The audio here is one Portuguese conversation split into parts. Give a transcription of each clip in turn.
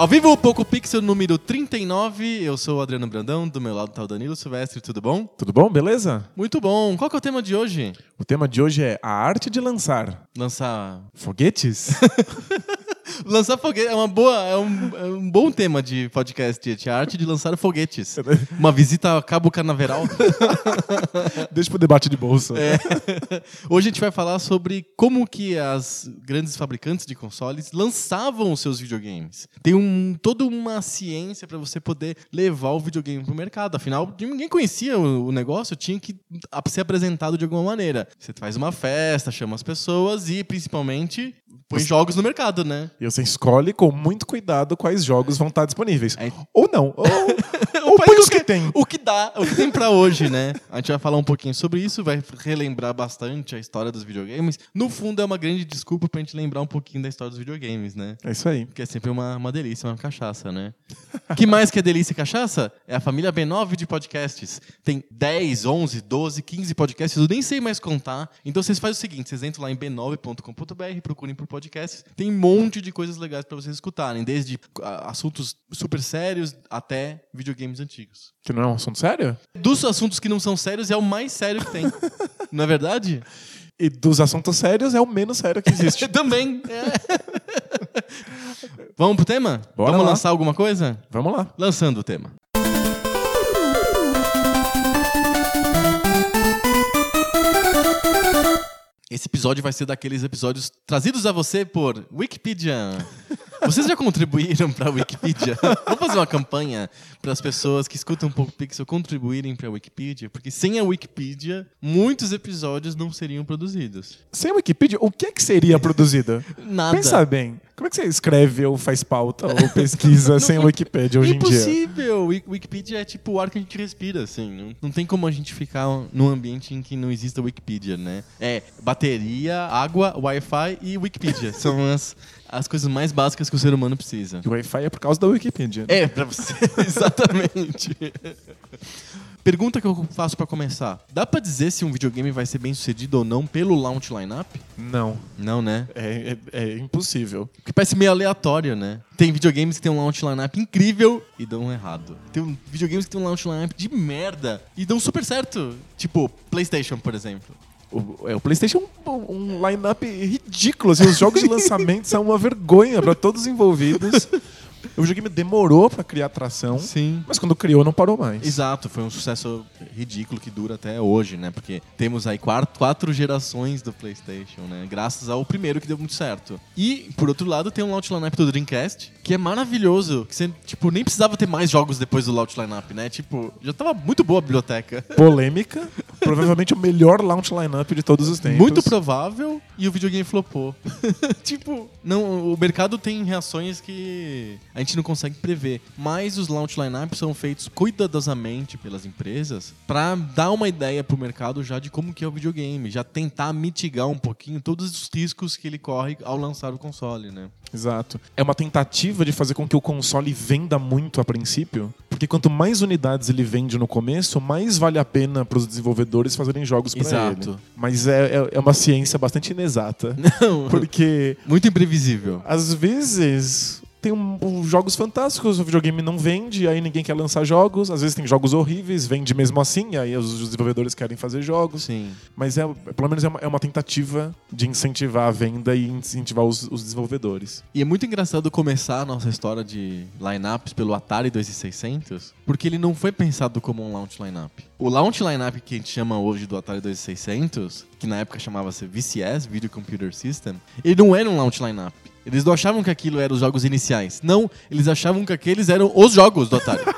Ao vivo, Poco Pixel número 39. Eu sou o Adriano Brandão, do meu lado tá o Danilo Silvestre, tudo bom? Tudo bom? Beleza? Muito bom. Qual que é o tema de hoje? O tema de hoje é a arte de lançar Lançar. foguetes. Lançar foguete é uma boa, é um, é um bom tema de podcast. A arte de lançar foguetes. Uma visita a Cabo Canaveral. Deixa pro debate de bolsa. É. Hoje a gente vai falar sobre como que as grandes fabricantes de consoles lançavam os seus videogames. Tem um, toda uma ciência para você poder levar o videogame pro mercado. Afinal, ninguém conhecia o, o negócio, tinha que ser apresentado de alguma maneira. Você faz uma festa, chama as pessoas e, principalmente, põe jogos no mercado, né? E você escolhe com muito cuidado quais jogos vão estar disponíveis. É. Ou não. Ou, ou Põe os que tem. O que dá, o que tem pra hoje, né? A gente vai falar um pouquinho sobre isso, vai relembrar bastante a história dos videogames. No fundo, é uma grande desculpa pra gente lembrar um pouquinho da história dos videogames, né? É isso aí. Porque é sempre uma, uma delícia, uma cachaça, né? que mais que é delícia e cachaça? É a família B9 de podcasts. Tem 10, 11, 12, 15 podcasts, eu nem sei mais contar. Então vocês fazem o seguinte, vocês entram lá em b9.com.br, procurem por podcasts. Tem um monte de coisas legais pra vocês escutarem, desde ah, assuntos super sérios até videogames antigos. Que não é um assunto sério? Dos assuntos que não são sérios, é o mais sério que tem. não é verdade? E dos assuntos sérios é o menos sério que existe. Também. é. Vamos pro tema? Bora Vamos lá. lançar alguma coisa? Vamos lá. Lançando o tema. Esse episódio vai ser daqueles episódios trazidos a você por Wikipedia. Vocês já contribuíram para a Wikipedia? Vamos fazer uma campanha para as pessoas que escutam um pouco Pixel contribuírem para a Wikipedia, porque sem a Wikipedia, muitos episódios não seriam produzidos. Sem Wikipedia, o que é que seria produzido? Nada. Pensa bem. Como é que você escreve ou faz pauta ou pesquisa sem Wikipedia hoje em dia? Impossível! Wik- Wikipedia é tipo o ar que a gente respira, assim. Não, tem como a gente ficar num ambiente em que não exista Wikipedia, né? É bateria, água, Wi-Fi e Wikipedia. São as, as coisas mais básicas que o ser humano precisa. E o Wi-Fi é por causa da Wikipedia. É, pra você. Exatamente. Pergunta que eu faço pra começar. Dá pra dizer se um videogame vai ser bem sucedido ou não pelo launch lineup? Não. Não, né? É, é- é impossível. Porque parece meio aleatório, né? Tem videogames que tem um launch lineup incrível e dão errado. Tem videogames que tem um launch lineup de merda e dão super certo. Tipo, PlayStation, por exemplo. O, é, o PlayStation é um, um line-up ridículo. assim, os jogos de lançamento são uma vergonha para todos os envolvidos. O videogame demorou para criar atração, Sim. mas quando criou não parou mais. Exato, foi um sucesso ridículo que dura até hoje, né? Porque temos aí quatro, quatro gerações do PlayStation, né? Graças ao primeiro que deu muito certo. E, por outro lado, tem um launch lineup do Dreamcast, que é maravilhoso. Que você, tipo, nem precisava ter mais jogos depois do launch lineup, né? Tipo, já tava muito boa a biblioteca. Polêmica, provavelmente o melhor launch lineup de todos os tempos. Muito provável e o videogame flopou. tipo, não, o mercado tem reações que a gente não consegue prever. Mas os launch lineups são feitos cuidadosamente pelas empresas pra dar uma ideia pro mercado já de como que é o videogame, já tentar mitigar um pouquinho todos os riscos que ele corre ao lançar o console, né? Exato. É uma tentativa de fazer com que o console venda muito a princípio, porque quanto mais unidades ele vende no começo, mais vale a pena para os desenvolvedores fazerem jogos para Exato. ele. Mas é, é, é uma ciência bastante inexata, Não, porque muito imprevisível. Às vezes tem um- um- jogos fantásticos, o videogame não vende, aí ninguém quer lançar jogos. Às vezes tem jogos horríveis, vende mesmo assim, aí os desenvolvedores querem fazer jogos. Sim. Mas é, pelo menos é uma, é uma tentativa de incentivar a venda e incentivar os, os desenvolvedores. E é muito engraçado começar a nossa história de lineups pelo Atari 2600, porque ele não foi pensado como um launch lineup. O launch lineup que a gente chama hoje do Atari 2600, que na época chamava-se VCS, Video Computer System, ele não era um launch lineup. Eles não achavam que aquilo eram os jogos iniciais. Não, eles achavam que aqueles eram os jogos do Atari.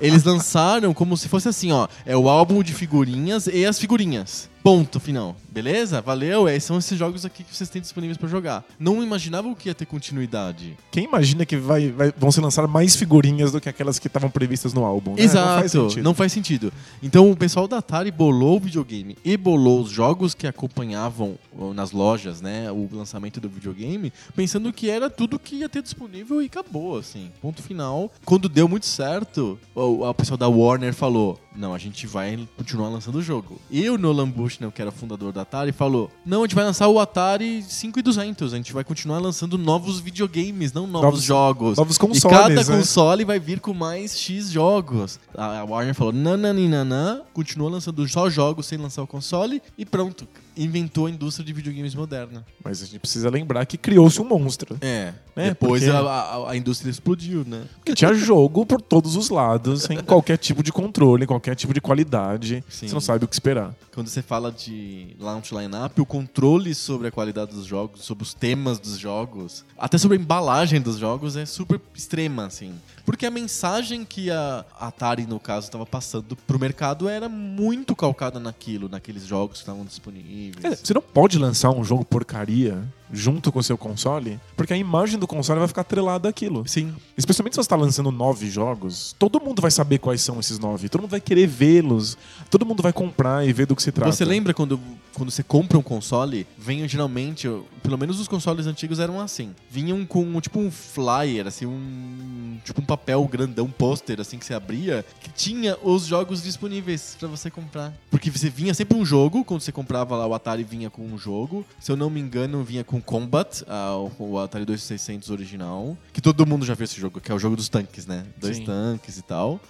Eles lançaram como se fosse assim, ó, é o álbum de figurinhas e as figurinhas. Ponto final. Beleza? Valeu? É, são esses jogos aqui que vocês têm disponíveis pra jogar. Não imaginavam que ia ter continuidade. Quem imagina que vai, vai- vão se lançar mais figurinhas do que aquelas que estavam previstas no álbum? né? Exato, Não faz sentido. não faz sentido. Então o pessoal da Atari bolou o videogame e bolou os jogos que acompanhavam nas lojas, né, o lançamento do videogame, pensando que era tudo que ia ter disponível e acabou, assim. Ponto final. Quando deu muito certo, o, o pessoal da Warner falou: "Não, a gente vai continuar lançando o jogo". E o Nolan Bushnell, que era o fundador da Atari, falou: "Não, a gente vai lançar o Atari 5200, a gente vai continuar lançando novos videogames, não novos, Novos- jogos". novos E consoles, cada né? console vai vir com mais X jogos. A a Warner falou: nananina, continua lançando só jogos sem lançar o console e pronto. Inventou a indústria de videogames moderna. Mas a gente precisa lembrar que criou-se um monstro. É. É, Depois porque- a, a- a indústria explodiu, né? Porque tinha jogo por todos os lados, sem qualquer tipo de controle, qualquer tipo de qualidade. Sim. Você não sabe o que esperar. Quando você fala de launch lineup, o controle sobre a qualidade dos jogos, sobre os temas dos jogos, até sobre a embalagem dos jogos é super extrema, assim. Porque a mensagem que a Atari, no caso, estava passando pro mercado era muito calcada naquilo, naqueles jogos que estavam disponíveis. É, você não pode lançar um jogo porcaria junto com o seu console, porque a imagem do console vai ficar atrelada àquilo. Sim. Especialmente se você está lançando nove jogos, todo mundo vai saber quais são esses nove. Todo mundo vai querer vê-los. Todo mundo vai comprar e ver do que se trata. Você lembra quando, quando você compra um console, venham geralmente, pelo menos os consoles antigos eram assim. Vinham com tipo um flyer, assim, um tipo um papel grandão, um pôster assim que você abria, que tinha os jogos disponíveis pra você comprar. Porque você vinha sempre um jogo, quando você comprava lá o Atari vinha com um jogo. Se eu não me engano, vinha com Combat, ah, o, o Atari 2600 original, que todo mundo já viu esse jogo, que é o jogo dos tanques, né? Dois Sim. tanques e tal.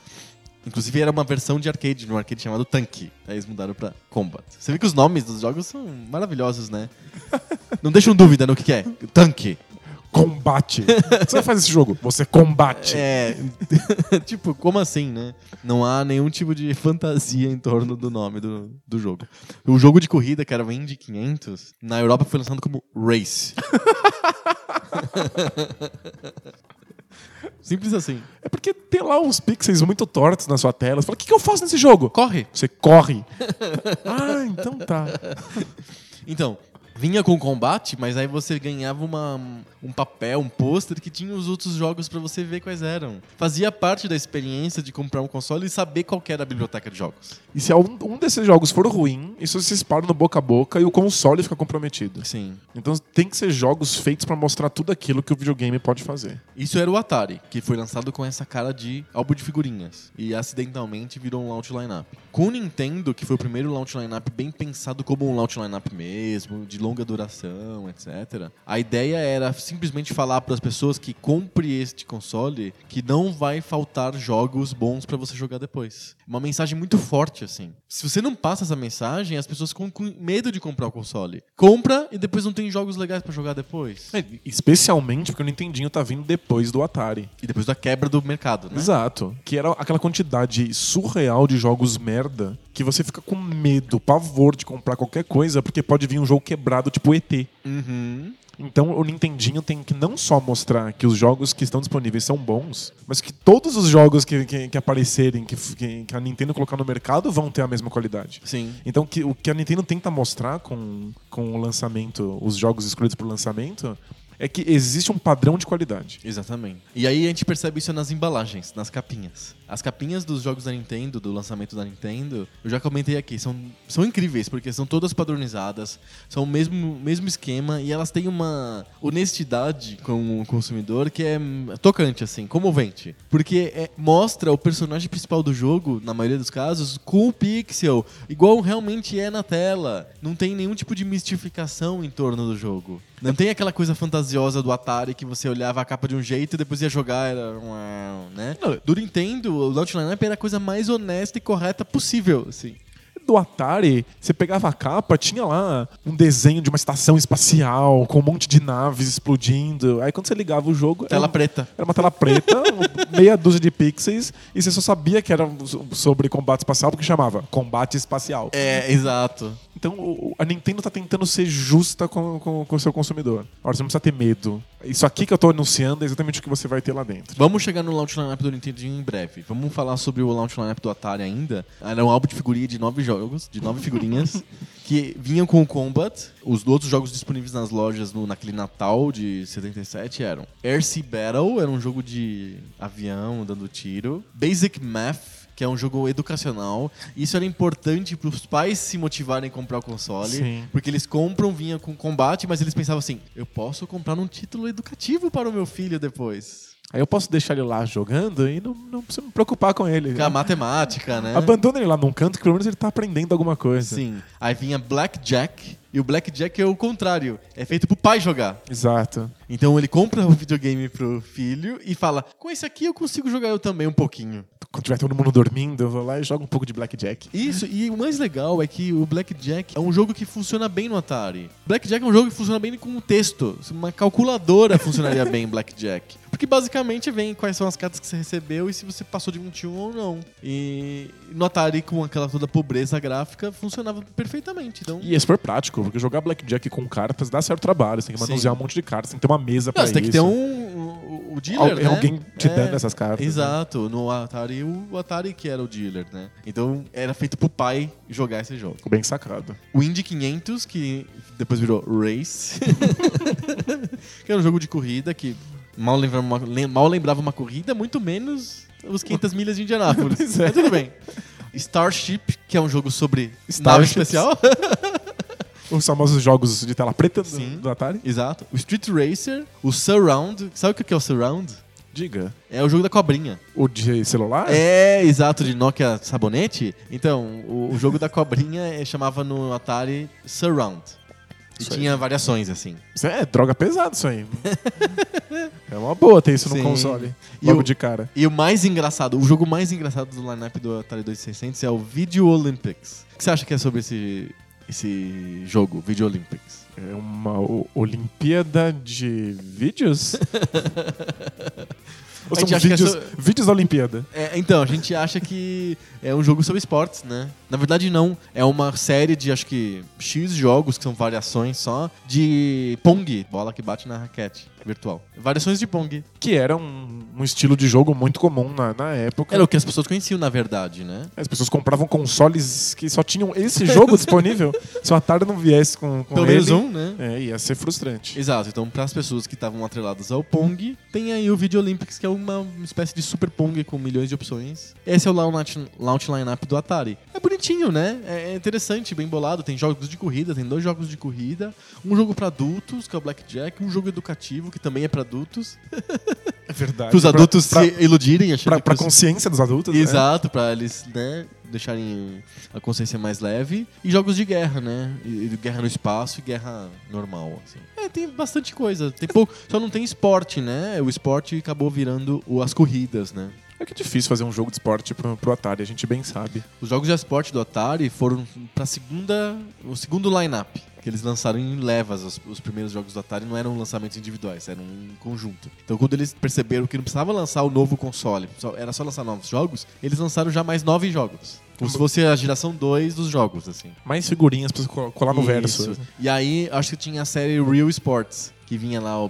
Inclusive era uma versão de arcade, no arcade chamado Tanque. Aí eles mudaram pra Combat. Você vê que os nomes dos jogos são maravilhosos, né? Não deixam dúvida no que, que é. Tanque. Combate. você fazer esse jogo? Você combate. É. tipo, como assim, né? Não há nenhum tipo de fantasia em torno do nome do, do jogo. O jogo de corrida, que era o Indy 500, na Europa foi lançado como Race. Simples assim. É porque tem lá uns pixels muito tortos na sua tela. Você fala, o que, que eu faço nesse jogo? Corre! Você corre. ah, então tá. Então, vinha com combate, mas aí você ganhava uma, um papel, um pôster que tinha os outros jogos pra você ver quais eram. Fazia parte da experiência de comprar um console e saber qual que era a biblioteca de jogos. E se um, um desses jogos for ruim, isso se espalha no boca a boca e o console fica comprometido. Sim. Então tem que ser jogos feitos pra mostrar tudo aquilo que o videogame pode fazer. Isso era o Atari, que foi lançado com essa cara de álbum de figurinhas. E acidentalmente virou um launch lineup. Com o Nintendo, que foi o primeiro launch lineup bem pensado como um launch lineup mesmo, de longa duração, etc. A ideia era simplesmente falar para as pessoas que compre este console que não vai faltar jogos bons para você jogar depois. Uma mensagem muito forte assim. Se você não passa essa mensagem, as pessoas ficam com medo de comprar o console. Compra e depois não tem jogos legais para jogar depois. É, Especialmente porque o Nintendinho tá vindo depois do Atari. E depois da quebra do mercado, né? Exato. Que era aquela quantidade surreal de jogos merda que você fica com medo, pavor de comprar qualquer coisa porque pode vir um jogo quebrado tipo ET. Uhum. Então o Nintendinho tem que não só mostrar que os jogos que estão disponíveis são bons, mas que todos os jogos que, que, que aparecerem, que, que, a Nintendo colocar no mercado, vão ter a mesma qualidade. Sim. Então que, o que a Nintendo tenta mostrar com, com o lançamento, os jogos escolhidos para o lançamento, é que existe um padrão de qualidade. Exatamente. E aí a gente percebe isso nas embalagens, nas capinhas. As capinhas dos jogos da Nintendo, do lançamento da Nintendo, eu já comentei aqui, são, são incríveis, porque são todas padronizadas, são o mesmo, mesmo esquema e elas têm uma honestidade com o consumidor que é tocante, assim, comovente. Porque é- mostra o personagem principal do jogo, na maioria dos casos, com o pixel, igual realmente é na tela. Não tem nenhum tipo de mistificação em torno do jogo. Não tem aquela coisa fantasiosa do Atari que você olhava a capa de um jeito e depois ia jogar, era. Né? Do Nintendo, o Lineup era a coisa mais honesta e correta possível. Assim. Do Atari, você pegava a capa, tinha lá um desenho de uma estação espacial com um monte de naves explodindo. Aí quando você ligava o jogo, Tela era, preta. era uma tela preta, meia dúzia de pixels, e você só sabia que era sobre combate espacial porque chamava combate espacial. É, exato. Então a Nintendo tá tentando ser justa com, com, com o seu consumidor. Ora, você não precisa ter medo. Isso aqui que eu tô anunciando é exatamente o que você vai ter lá dentro. Vamos chegar no launch lineup do Nintendo em breve. Vamos falar sobre o launch lineup do Atari ainda. Era um álbum de figurinha de nove, jo- jogos, de nove figurinhas, que vinham com o Combat. Os outros jogos disponíveis nas lojas no, naquele Natal de 77 eram Air Sea Battle, era um jogo de avião dando tiro. Basic Math, que é um jogo educacional. Isso era importante para os pais se motivarem a comprar o console, Sim. porque eles compram, vinha com combate, mas eles pensavam assim: eu posso comprar um título educativo para o meu filho depois. Aí eu posso deixar ele lá jogando e não, não preciso me preocupar com ele. Com a matemática, né? Abandona ele lá num canto que pelo menos ele tá aprendendo alguma coisa. Sim. Aí vinha Blackjack, e o Blackjack é o contrário, é feito pro pai jogar. Exato. Então ele compra o videogame pro filho e fala: com esse aqui eu consigo jogar eu também um pouquinho. Quando tiver todo mundo dormindo, eu vou lá e jogo um pouco de Blackjack. Isso, e o mais legal é que o Blackjack é um jogo que funciona bem no Atari. Blackjack é um jogo que funciona bem com o texto. Uma calculadora funcionaria bem em Blackjack. Porque basicamente vem quais são as cartas que você recebeu e se você passou de 21 ou não. E no Atari, com aquela toda pobreza gráfica, funcionava perfeitamente. Então, E é super prático, porque jogar Blackjack com cartas dá certo trabalho. Você tem que manusear um monte de cartas, tem que ter uma mesa pra você tem que ter isso. um, o dealer, Al- né? alguém te É, dando essas cartas, né? Exato. No Atari, o, o Atari que era o dealer, né? Então era feito pro pai jogar esse jogo. Bem sacado. O Indy 500, que depois virou Race, que era um jogo de corrida que mal lembrava uma, mal lembrava uma corrida, muito menos os 500 milhas de Indianápolis. É. Mas tudo bem. Starship, que é um jogo sobre nave especial. Os famosos jogos de tela preta do, Sim. do Atari. Exato. O Street Racer, o Surround. Sabe o que é o Surround? Diga. É o jogo da cobrinha. O de celular? É, exato, de Nokia Sabonete. Então, o, o jogo da cobrinha eh, chamava no Atari Surround. E Isso aí. tinha variações, assim. Isso é droga pesada isso aí. é uma boa ter isso no Sim. console. E Logo o- de cara. E o mais engraçado, o jogo mais engraçado do lineup do Atari 2600 é o Video Olympics. O que você acha que é sobre esse, esse jogo, Video Olympics? É uma Olimpíada de vídeos? Ou são é vídeos, so- vídeos da Olimpíada? É, então, a gente acha que é um jogo sobre esportes, né? Na verdade, não. É uma série de, acho que, X jogos, que são variações só, de Pong, bola que bate na raquete virtual. Variações de Pong. Que era um, um estilo de jogo muito comum na, na época. Era o que as pessoas conheciam, na verdade, né? As pessoas compravam consoles que só tinham esse jogo disponível. Se o Atari não viesse com, com Pelo menos um, né? É, ia ser frustrante. Exato, então para as pessoas que estavam atreladas ao Pong, tem aí o Video Olympics, que é uma espécie de Super Pong com milhões de opções. Esse é o launch, launch lineup do Atari. É bonitinho, né? É interessante, bem bolado. Tem jogos de corrida, tem dois jogos de corrida, um jogo para adultos, que é o Blackjack, um jogo educativo, que também é para adultos. É verdade. Para os Pra- adultos pra, se iludirem, achando pra, que pra consciência dos adultos. né? Exato, pra eles, né, deixarem a consciência mais leve. E jogos de guerra, né? E, guerra no espaço e guerra normal, assim. É, tem bastante coisa. Tem pouco, só não tem esporte, né? O esporte acabou virando as corridas, né? É que é difícil fazer um jogo de esporte pro, pro Atari, a gente bem sabe. Os jogos de esporte do Atari foram pra segunda, o segundo line-up. Que eles lançaram em levas. Os, os primeiros jogos do Atari não eram lançamentos individuais, eram em conjunto. Então, quando eles perceberam que não precisava lançar o novo console, só- era só lançar novos jogos, eles lançaram já mais nove jogos. Como se fosse a geração 2 dos jogos, assim. Mais figurinhas pra colar no verso. Isso. E aí, acho que tinha a série Real Sports, que vinha lá o,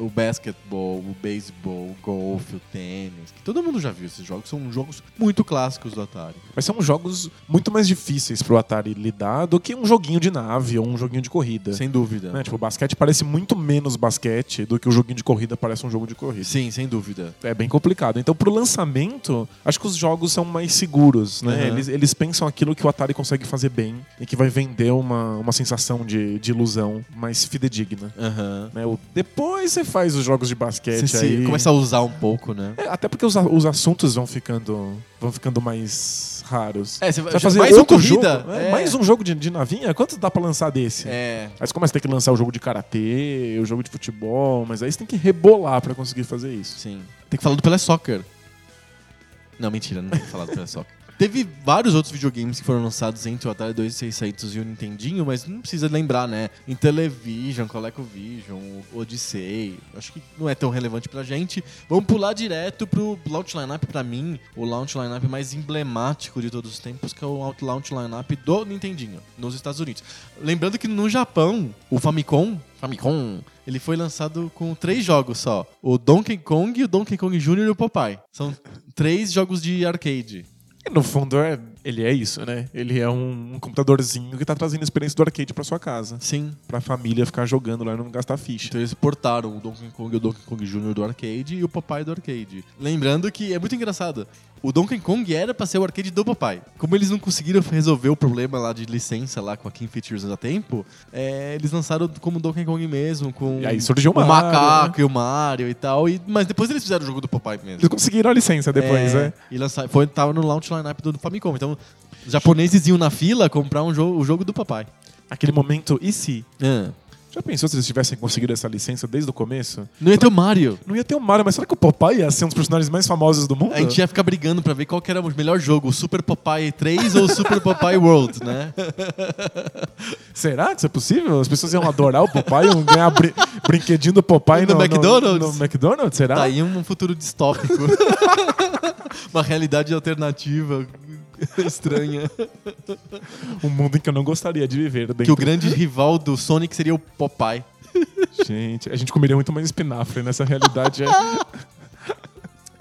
o basquetebol, o beisebol, o golfe, o tênis. Que todo mundo já viu esses jogos. São jogos muito clássicos do Atari. Mas são jogos muito mais difíceis pro Atari lidar do que um joguinho de nave ou um joguinho de corrida. Sem dúvida. Né? Tipo, o basquete parece muito menos basquete do que o joguinho de corrida parece um jogo de corrida. Sim, sem dúvida. É bem complicado. Então, pro lançamento, acho que os jogos são mais seguros, né? Uhum. Eles, eles pensam aquilo que o Atari consegue fazer bem e que vai vender uma, uma sensação de, de ilusão mais fidedigna. Aham. Né? O- depois você faz os jogos de basquete Você aí. começa a usar um pouco, né? É, até porque os, os assuntos vão ficando, vão ficando mais raros. É, você vai fazer mais outro uma corrida. jogo, é, é. mais um jogo de, de navinha? Quanto dá pra lançar desse? É. Aí você começa a ter que lançar o jogo de karatê, o jogo de futebol, mas aí você tem que rebolar pra conseguir fazer isso. Sim. Tem que falar do Pelé Soccer. Não, mentira, não tem que falar do Pelé Soccer. Teve vários outros videogames que foram lançados entre o Atari 2600 e o Nintendinho, mas não precisa lembrar, né? Intellivision, ColecoVision, Odyssey. Acho que não é tão relevante pra gente. Vamos pular direto pro launch lineup, pra mim, o launch lineup mais emblemático de todos os tempos, que é o launch lineup do Nintendinho, nos Estados Unidos. Lembrando que no Japão, o Famicom, Famicom, ele foi lançado com três jogos só: o Donkey Kong, o Donkey Kong Jr. e o Popeye. São três jogos de arcade. E no fundo é Ele é isso, né? Ele é um, um computadorzinho que tá trazendo a experiência do arcade pra sua casa. Sim. Pra família ficar jogando lá e não gastar ficha. Então eles portaram o Donkey Kong e o Donkey Kong Jr. do arcade e o Popeye do arcade. Lembrando que é muito engraçado. O Donkey Kong era pra ser o arcade do Popeye. Como eles não conseguiram resolver o problema lá de licença lá com a King Features a tempo, é, eles lançaram como Donkey Kong mesmo, com E aí surgiu o Mario, macaco e o Mario e tal. E, mas depois eles fizeram o jogo do Popeye mesmo. Eles conseguiram a licença depois, é, né? E lançaram, foi, tava no launch lineup do Famicom. Então, os japoneses iam na fila comprar um jogo, o jogo do Popeye. Aquele momento, e se? Ah. Já pensou se eles tivessem conseguido essa licença desde o começo? Não ia ter o Mario. Não ia ter o Mario, mas será que o Popeye ia ser um dos personagens mais famosos do mundo? A gente ia ficar brigando pra ver qual que era o melhor jogo, o Super Popeye 3 ou o Super Popeye World, né? Será que isso é possível? As pessoas iam adorar o Popeye, iam ganhar brin brinquedinho do Popeye No no, McDonald's? No, McDonald's, será? Tá aí um futuro distópico. Uma realidade alternativa estranha. Um mundo em que eu não gostaria de viver. Dentro. Que o grande rival do Sonic seria o Popeye. Gente, a gente comeria muito mais espinafre nessa realidade. é.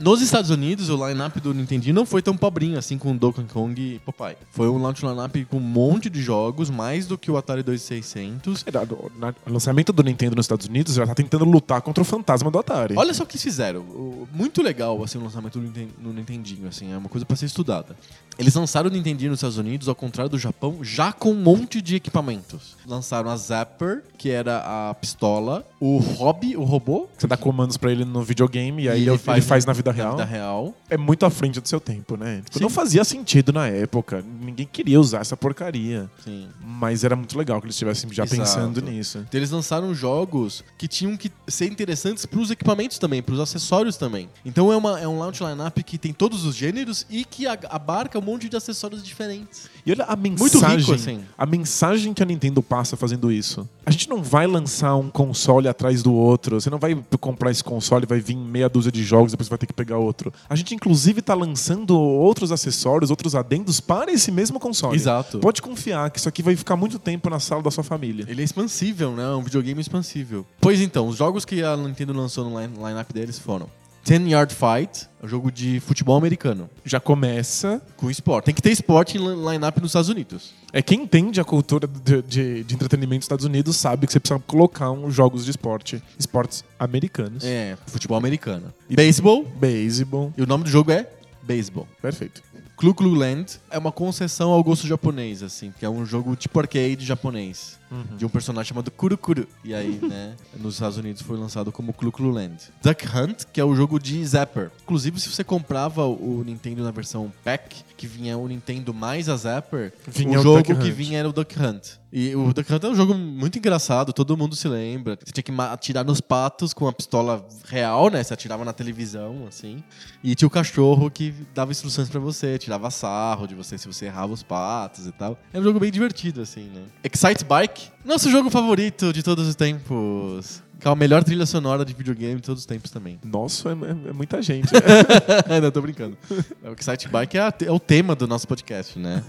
Nos Estados Unidos, o line-up do Nintendo não foi tão pobrinho assim com Donkey Kong e Popeye. Foi um launch line-up com um monte de jogos, mais do que o Atari 2600. Era, na- O lançamento do Nintendo nos Estados Unidos já tá tentando lutar contra o fantasma do Atari. Olha só o que eles fizeram. Muito legal assim, o lançamento do Nintendinho, assim, é uma coisa pra ser estudada. Eles lançaram o Nintendinho nos Estados Unidos, ao contrário do Japão, já com um monte de equipamentos. Lançaram a Zapper, que era a pistola, o Hobby, o robô, Você dá comandos pra ele no videogame e aí E ele, ele faz, na vida na real. vida real. É muito à frente do seu tempo, né? Tipo, não fazia sentido na época. Ninguém queria usar essa porcaria. Sim. Mas era muito legal que eles estivessem já Exato. pensando nisso. Então, eles lançaram jogos que tinham que ser interessantes pros equipamentos também, pros acessórios também. Então é, uma, é um launch lineup que tem todos os gêneros e que abarca monte de acessórios diferentes. E olha a Muito mensagem, rico, assim. a mensagem que a Nintendo passa fazendo isso. A gente não vai lançar um console atrás do outro. Você não vai comprar esse console e vai vir meia dúzia de jogos, depois você vai ter que pegar outro. A gente inclusive tá lançando outros acessórios, outros adendos para esse mesmo console. Exato. Pode confiar que isso aqui vai ficar muito tempo na sala da sua família. Ele é expansível, né? É um videogame expansível. Pois então, os jogos que a Nintendo lançou no line- lineup deles foram Ten Yard Fight, é um jogo de futebol americano, Já começa. com esporte. Tem que ter esporte em li- lineup nos Estados Unidos. É quem entende a cultura de, de, de entretenimento dos Estados Unidos sabe que você precisa colocar uns jogos de esporte, esportes americanos. É, futebol americano. E beisebol, Beisebol. e o nome do jogo é Beisebol. Perfeito. Clu Clu Land é uma concessão ao gosto japonês, assim, que é um jogo tipo arcade japonês. De um personagem chamado Kurukuru. E aí, né, nos Estados Unidos foi lançado como Clu Clu Land. Duck Hunt, que é o jogo de Zapper. Inclusive, se você comprava o Nintendo na versão pack, que vinha o Nintendo mais a Zapper, Vinha o jogo Duck que Hunt. vinha era o Duck Hunt. E o Duck Hunt é um jogo muito engraçado, todo mundo se lembra. Você tinha que atirar nos patos com uma pistola real, né? Você atirava na televisão, assim. E tinha o cachorro que dava instruções pra você, tirava sarro de você se você errava os patos e tal. É um jogo bem divertido, assim, né? Excite Bike, nosso jogo favorito de todos os tempos. Que é a melhor trilha sonora de videogame de todos os tempos também. Nossa, é, é- é muita gente. Não, tô brincando. O Excite Bike é, a- é o tema do nosso podcast, né?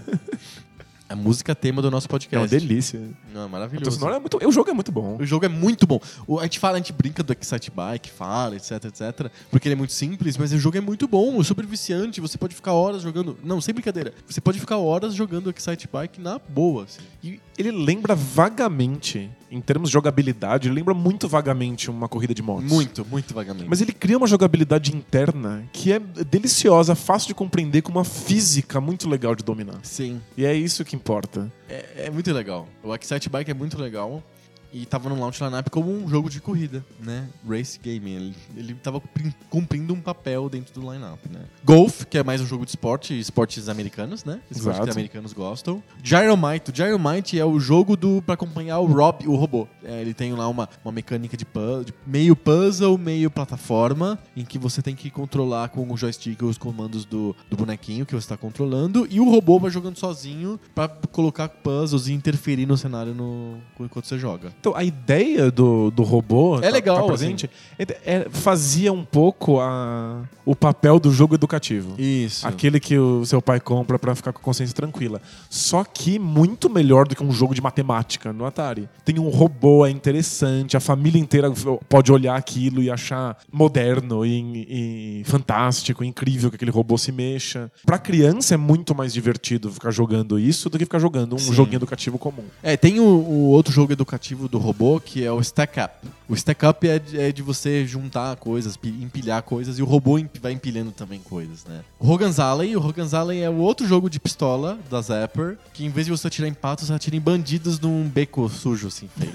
A música tema do nosso é podcast. uma delícia. Não, é maravilhoso. é muito, o jogo é muito bom. O jogo é muito bom. O- a gente fala, a gente brinca do Excite Bike, fala, etc, etc. Porque ele é muito simples, mas o jogo é muito bom, é super viciante. Você pode ficar horas jogando. Não, sem brincadeira. Você pode ficar horas jogando o Excite Bike na boa. assim. E ele lembra vagamente, em termos de jogabilidade, ele lembra muito vagamente uma corrida de motos. Muito, muito vagamente. Mas ele cria uma jogabilidade interna que é deliciosa, fácil de compreender, com uma física muito legal de dominar. Sim, E é isso que importa. é, é muito legal. O Excite Bike é muito legal. E tava no launch lineup como um jogo de corrida, né? Race game. Ele, ele tava cumpri- cumprindo um papel dentro do lineup, né? Golf, que é mais um jogo de esporte, esportes americanos, né? Esportes Exato. que os americanos gostam. Gyromite. O Gyromite é o jogo do para acompanhar o Rob, o robô. É, ele tem lá uma, uma mecânica de, pu- de meio puzzle, meio plataforma, em que você tem que controlar com o joystick os comandos do, do bonequinho que você está controlando, e o robô vai jogando sozinho para colocar puzzles e interferir no cenário no, enquanto você joga. Então, a ideia do, do robô É tá- legal, tá presente, é- é- fazia um pouco a, o papel do jogo educativo. Isso. Aquele que o seu pai compra pra ficar com a consciência tranquila. Só que muito melhor do que um jogo de matemática no Atari. Tem um robô, é interessante, a família inteira pode olhar aquilo e achar moderno e, e fantástico, incrível que aquele robô se mexa. Pra criança é muito mais divertido ficar jogando isso do que ficar jogando um Sim. joguinho educativo comum. É, tem o, o outro jogo educativo do robô que é o Stack Up. O Stack Up é de, é de você juntar coisas, pi- empilhar coisas, e o robô vai empilhando também coisas, né? O Hogan's Alley, o Hogan's Alley é o outro jogo de pistola da Zapper, que em vez de você atirar em patos, você atira em bandidos num beco sujo, assim, feio.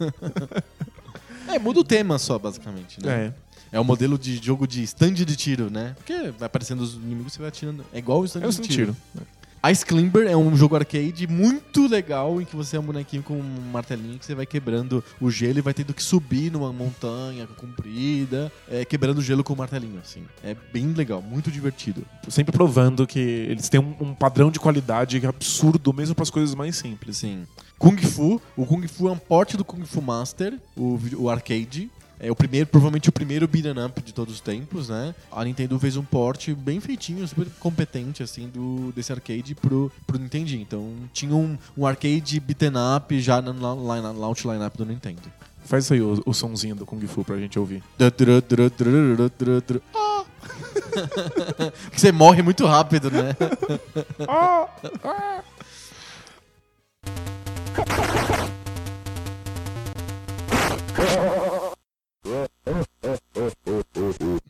é, muda o tema só, basicamente, né? É. É o modelo de jogo de stand de tiro, né? Porque vai aparecendo os inimigos e você vai atirando. É igual o stand É um de tiro. tiro. Ice Climber é um jogo arcade muito legal em que você é um bonequinho com um martelinho que você vai quebrando o gelo e vai tendo que subir numa montanha comprida, é, quebrando o gelo com o martelinho, assim. É bem legal, muito divertido. Sempre provando que eles têm um, um padrão de qualidade absurdo, mesmo para as coisas mais simples. Sim. Kung Fu. O Kung Fu é um porte do Kung Fu Master, o, o arcade. É o primeiro, provavelmente o primeiro beat'em up de todos os tempos, né? A Nintendo fez um porte bem feitinho, super competente, assim, do, desse arcade pro, pro Nintendinho. Então tinha um, um arcade beat'em up já na, na, line- launch lineup do Nintendo. Faz aí o, o sonzinho do Kung Fu pra gente ouvir. Ah! Você morre muito rápido, né?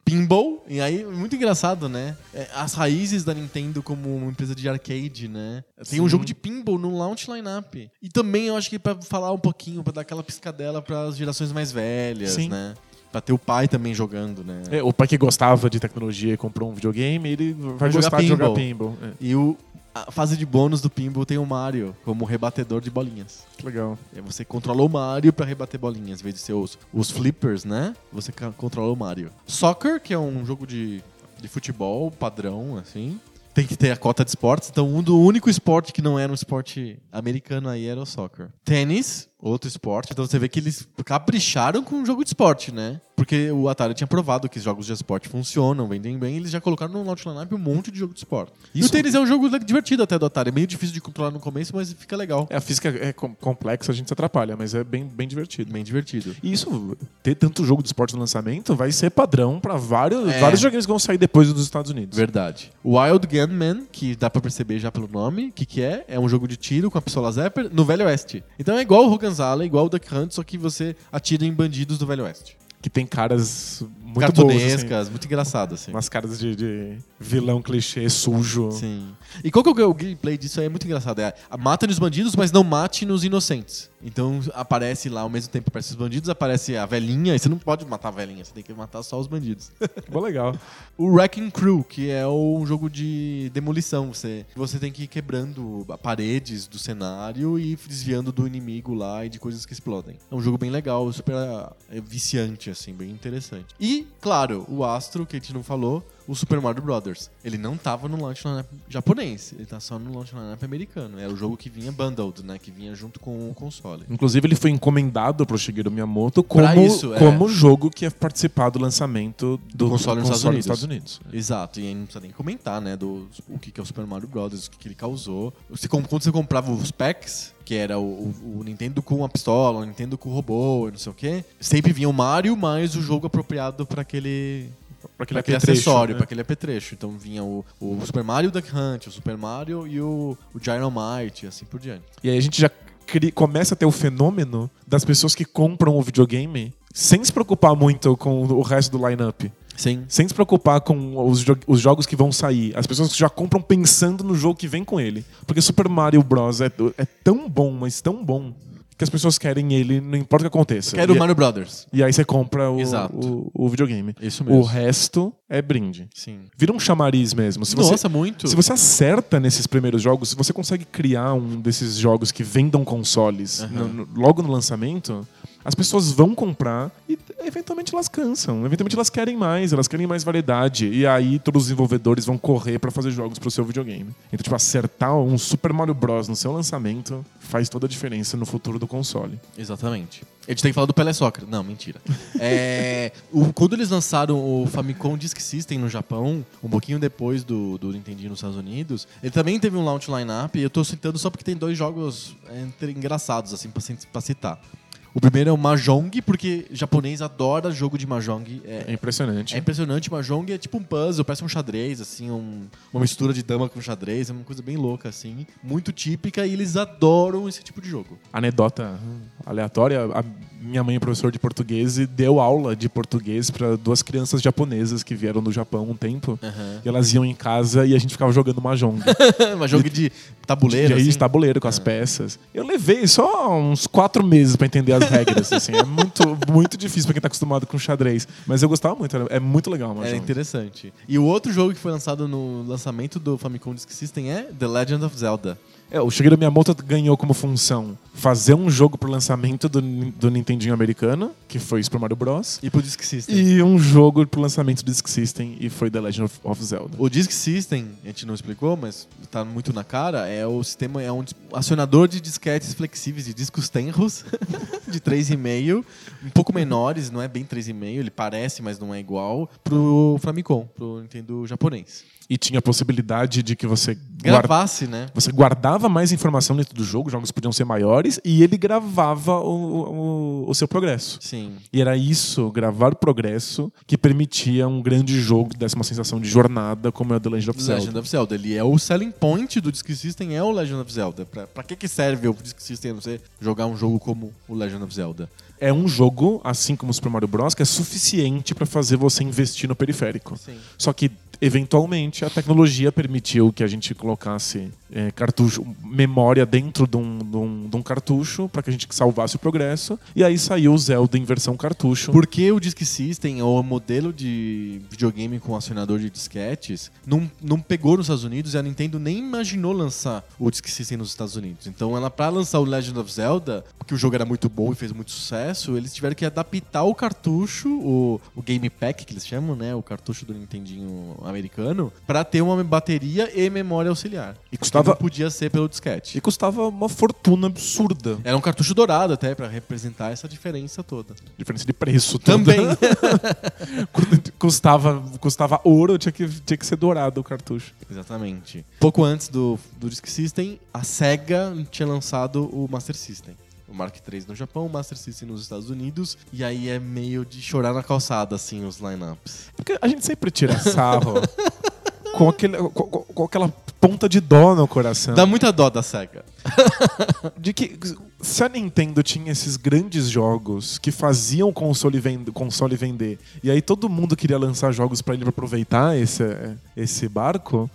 Pinball, e aí muito engraçado, né? É, As raízes da Nintendo como uma empresa de arcade, né? Tem um Sim. jogo de pinball no launch lineup. E também eu acho que pra falar um pouquinho, pra dar aquela piscadela pras gerações mais velhas, Sim. né? Pra ter o pai também jogando, né? É, o pai que gostava de tecnologia e comprou um videogame, ele vai jogar gostar de jogar pinball. pinball. É, E o, a fase de bônus do pinball tem o Mario como rebatedor de bolinhas. que legal. E você controla o Mario pra rebater bolinhas, em vez de ser os, os flippers, né? Você controla o Mario. Soccer, que é um jogo de, de futebol padrão, assim. Tem que ter a cota de esportes. Então, um do único esporte que não era um esporte americano aí era o soccer. Tênis, outro esporte. Então você vê que eles capricharam com um jogo de esporte, né? Porque o Atari tinha provado que os jogos de esporte funcionam, vendem bem, eles já colocaram no launch lineup um monte de jogo de esporte. E o Isso- tênis é um jogo divertido até do Atari. É meio difícil de controlar no começo, mas fica legal. É, a física é com- complexa, a gente se atrapalha, mas é bem, bem divertido. Bem divertido. E isso, ter tanto jogo de esporte no lançamento, vai ser padrão pra vários, É. vários joguinhos que vão sair depois dos Estados Unidos. Verdade. Wild Gunman, que dá pra perceber já pelo nome, o que, que é? É um jogo de tiro com a pistola Zapper no Velho Oeste. Então é igual o Hogan's Alley, igual o Duck Hunt, só que você atira em bandidos do Velho Oeste. Que tem caras muito boas, Cartunescas, muito engraçado, assim. assim. Umas caras de, de vilão clichê, sujo. Sim. E qual que é o gameplay disso? aí? É muito engraçado. É, mata nos bandidos, mas não mate nos inocentes. Então aparece lá, ao mesmo tempo aparece os bandidos, aparece a velhinha, e você não pode matar a velhinha, você tem que matar só os bandidos. Bom, legal. O Wrecking Crew, que é um jogo de demolição. Você, você tem que ir quebrando paredes do cenário e desviando do inimigo lá e de coisas que explodem. É um jogo bem legal, super ah, é viciante, assim, bem interessante. E, claro, o Astro, que a gente não falou, o Super Mario Brothers. Ele não tava no launch lineup japonês, ele tá só no launch lineup americano. Era o jogo que vinha bundled, né? Que vinha junto com o console. Inclusive, ele foi encomendado pro Shigeru Miyamoto como, isso, é. como jogo que ia participar do lançamento do, console nos Estados Unidos. Unidos. Exato, e aí não precisa nem comentar, né, do o que que é o Super Mario Bros, o que, que ele causou. Você, quando você comprava os packs, que era o, o- o Nintendo com a pistola, o Nintendo com o robô, e não sei o quê, sempre vinha o Mario mais o jogo apropriado para aquele Pra pra aquele, aquele apetrecho, acessório, né? para aquele apetrecho. Então vinha o, o Super Mario Duck Hunt, o Super Mario e o, o e assim por diante. E aí a gente já começa a ter o fenômeno das pessoas que compram o videogame sem se preocupar muito com o resto do lineup. Sim. Sem se preocupar com os, jo- os jogos que vão sair. As pessoas que já compram pensando no jogo que vem com ele. Porque Super Mario Bros. é, é tão bom, mas tão bom, que as pessoas querem ele, não importa o que aconteça. Quero e, o Mario Brothers. e aí você compra o, o, o videogame. Isso O mesmo. resto é brinde. Sim. Vira um chamariz mesmo. Se você, Nossa, muito. se você acerta nesses primeiros jogos, se você consegue criar um desses jogos que vendam consoles Aham. no- no- logo no lançamento, as pessoas vão comprar e eventualmente elas cansam, eventualmente elas querem mais, elas querem mais variedade. E aí todos os desenvolvedores vão correr para fazer jogos pro seu videogame. Então, tipo, acertar um Super Mario Bros. no seu lançamento faz toda a diferença no futuro do console. Exatamente. A gente tem que falar do Pelé Soccer. Não, mentira. É, o- quando eles lançaram o Famicom Disk System no Japão, um pouquinho depois do, do nos Estados Unidos, ele também teve um launch lineup e eu tô citando só porque tem dois jogos engraçados, assim, pra, pra citar. O primeiro é o Mahjong, porque japonês adora jogo de Mahjong. É, É impressionante. é impressionante, Mahjong é tipo um puzzle, parece um xadrez, assim, um- uma mistura de dama com xadrez, é uma coisa bem louca, assim, muito típica, e eles adoram esse tipo de jogo. Anedota aleatória: a minha mãe é professora de português e deu aula de português para duas crianças japonesas que vieram do Japão um tempo. E elas iam em casa e a gente ficava jogando mahjong. Mahjong de tabuleiro, de aí, assim. tabuleiro com as peças. Eu levei só uns quatro meses pra entender as regras. assim. É muito, muito difícil pra quem tá acostumado com xadrez. Mas eu gostava muito, é muito legal o É mahjong. interessante. E o outro jogo que foi lançado no lançamento do Famicom Disk System é The Legend of Zelda. É, o Shigeru Miyamoto ganhou como função fazer um jogo pro lançamento do, do Nintendinho americano, que foi Super Mario Bros. E pro Disk System. E um jogo pro lançamento do Disk System, e foi The Legend of, of Zelda. O Disk System, a gente não explicou, mas tá muito na cara, é o sistema, é um acionador de disquetes flexíveis de discos tenros de 3,5, um pouco menores, não é bem 3,5, ele parece, mas não é igual, pro Famicom, pro Nintendo japonês. E tinha a possibilidade de que você guarda- Gravasse, né? Você guardava mais informação dentro do jogo, jogos podiam ser maiores, e ele gravava o, o, o seu progresso. Sim. E era isso, gravar o progresso, que permitia um grande jogo que desse uma sensação de jornada, como é o The Legend of Zelda. Legend of Zelda. Ele é o selling point do Disk System, é o Legend of Zelda. Pra, pra que, que serve o Disk System ser jogar um jogo como o Legend of Zelda? É um jogo, assim como o Super Mario Bros., que é suficiente para fazer você investir no periférico. Sim. Só que, eventualmente, a tecnologia permitiu que a gente colocasse é, cartucho, memória dentro de um, de um- de um cartucho para que a gente salvasse o progresso. E aí saiu o Zelda em versão cartucho. Porque o Disk System, ou o modelo de videogame com acionador de disquetes, não, não pegou nos Estados Unidos e a Nintendo nem imaginou lançar o Disk System nos Estados Unidos. Então, ela para lançar o Legend of Zelda, porque o jogo era muito bom e fez muito sucesso, eles tiveram que adaptar o cartucho, o, o Game Pack que eles chamam, né, o cartucho do Nintendinho americano, para ter uma bateria e memória auxiliar. E custava- Não podia ser pelo disquete. E custava uma fortuna absurda. Era um cartucho dourado até para representar essa diferença toda. Diferença de preço toda. Também. custava, custava ouro, tinha que, tinha que ser dourado o cartucho. Exatamente. Pouco antes do, do Disk System, a SEGA tinha lançado o Master System. O Mark III no Japão, o Master System nos Estados Unidos. E aí é meio de chorar na calçada, assim, os lineups. Porque a gente sempre tira sarro com, aquele, com, com- com aquela ponta de dó no coração. Dá muita dó da SEGA. De que se a Nintendo tinha esses grandes jogos que faziam o console, vend, console vender, e aí todo mundo queria lançar jogos pra ele pra aproveitar esse, esse barco,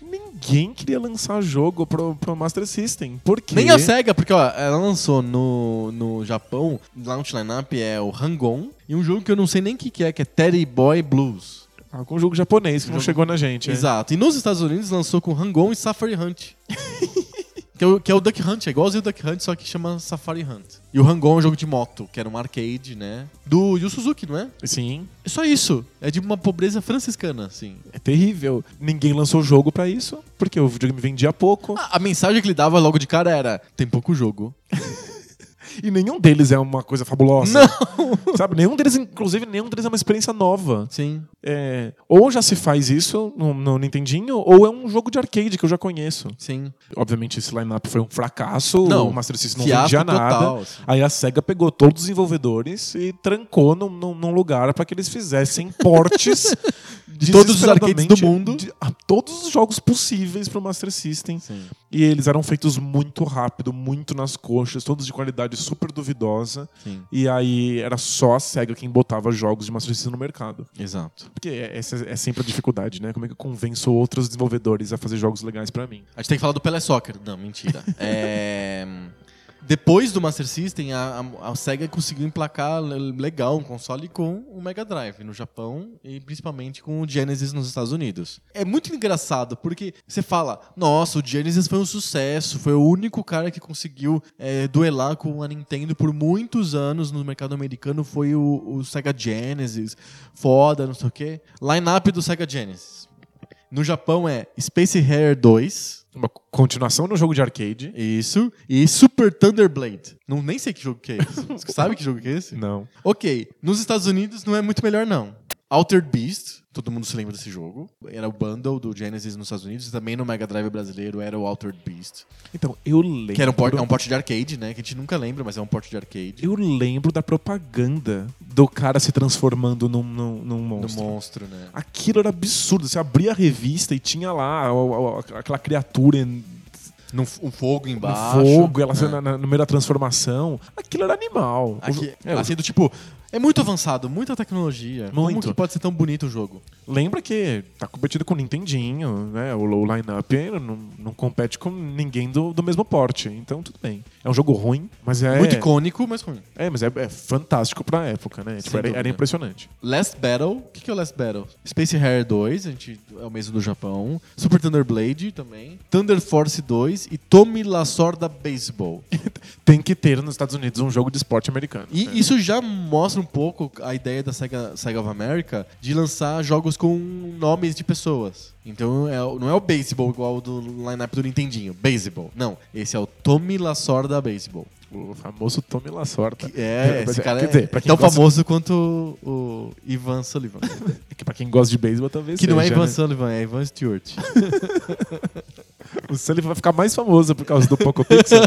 ninguém queria lançar jogo pro, pro Master System. Por quê? Nem a SEGA, porque ó, ela lançou no, no Japão, launch lineup é o Hang-On, e um jogo que eu não sei nem o que, que é, que é Teddy Boy Blues. Ah, com um jogo japonês que não Jogo- chegou na gente. é. Exato. E nos Estados Unidos lançou com Hang-On e Safari Hunt. que, é o, que é o Duck Hunt, é igualzinho o Duck Hunt, só que chama Safari Hunt. E o Hang-On é um jogo de moto, que era um arcade, né? Do Yu Suzuki, não é? Sim, É só isso. É de uma pobreza franciscana, assim. é terrível. Ninguém lançou jogo pra isso, porque o videogame vendia pouco. A, a mensagem que ele dava logo de cara era: tem pouco jogo. E nenhum deles é uma coisa fabulosa. Não! Sabe? Nenhum deles, inclusive, nenhum deles é uma experiência nova. Sim. É, ou já se faz isso no, no Nintendinho, ou é um jogo de arcade que eu já conheço. Sim. Obviamente, esse lineup foi um fracasso. Não, o Master System não vendia nada. total, assim. Aí a SEGA pegou todos os desenvolvedores e trancou num, num- num lugar para que eles fizessem portes De todos os arcades do mundo. de- a todos os jogos possíveis para o Master System. Sim. E eles eram feitos muito rápido, muito nas coxas, todos de qualidade super duvidosa. Sim. E aí era só a SEGA quem botava jogos de Master System no mercado. Exato. Porque é- essa é sempre a dificuldade, né? Como é que eu convenço outros desenvolvedores a fazer jogos legais pra mim? A gente tem que falar do Pelé Soccer. Não, mentira. é... depois do Master System, a, a, a SEGA conseguiu emplacar le- legal um console com o Mega Drive no Japão e principalmente com o Genesis nos Estados Unidos. É muito engraçado porque você fala, nossa, o Genesis foi um sucesso, foi o único cara que conseguiu é, duelar com a Nintendo por muitos anos no mercado americano, foi o, o Sega Genesis, foda, não sei o quê. Line-up do Sega Genesis. No Japão é Space Harrier 2, Uma continuação no jogo de arcade. isso. E Super Thunder Blade. Não, nem sei que jogo que é esse. Você sabe que jogo que é esse? Não. Ok. Nos Estados Unidos não é muito melhor, não. Altered Beast. Todo mundo se lembra desse jogo. Era o bundle do Genesis nos Estados Unidos. E também no Mega Drive brasileiro era o Altered Beast. Então, eu lembro. Que era um port, é um port de arcade, né? Que a gente nunca lembra, mas é um port de arcade. Eu lembro da propaganda do cara se transformando num, num, num monstro. monstro, né? Aquilo era absurdo. Você abria a revista e tinha lá o- o- aquela criatura Num, um fogo no embaixo. fogo, ela É. na- na- no meio da transformação. Aquilo era animal. Aqui, É, assim, do tipo, é muito avançado, muita tecnologia. Como Muito. que pode ser tão bonito o jogo? Lembra que tá competindo com o Nintendinho, né? O, o line-up não, não compete com ninguém do, do mesmo porte. Então, tudo bem. É um jogo ruim, mas é. Muito icônico, mas ruim. É, mas é, é fantástico pra época, né? Tipo, era, era impressionante. Last Battle. O que, que é o Last Battle? Space Harrier 2, a gente, é o mesmo do Japão. Super Thunder Blade também. Thunder Force 2 e Tommy Lasorda Baseball. Tem que ter nos Estados Unidos um jogo de esporte americano. E É. isso já mostra um pouco a ideia da Sega, Sega of America de lançar jogos com nomes de pessoas. Então é não é o baseball igual o do lineup do Nintendinho. Baseball. Não. Esse é o Tommy Lasorda Baseball. O famoso Tommy Lasorda. Que É, esse cara quer é, dizer, é tão gosta- famoso quanto o, Ivan Sullivan. Que pra quem gosta de beisebol talvez que não é seja, Ivan né? Sullivan, é Ivan Stewart. O Sullivan vai ficar mais famoso por causa do Poco Pixel.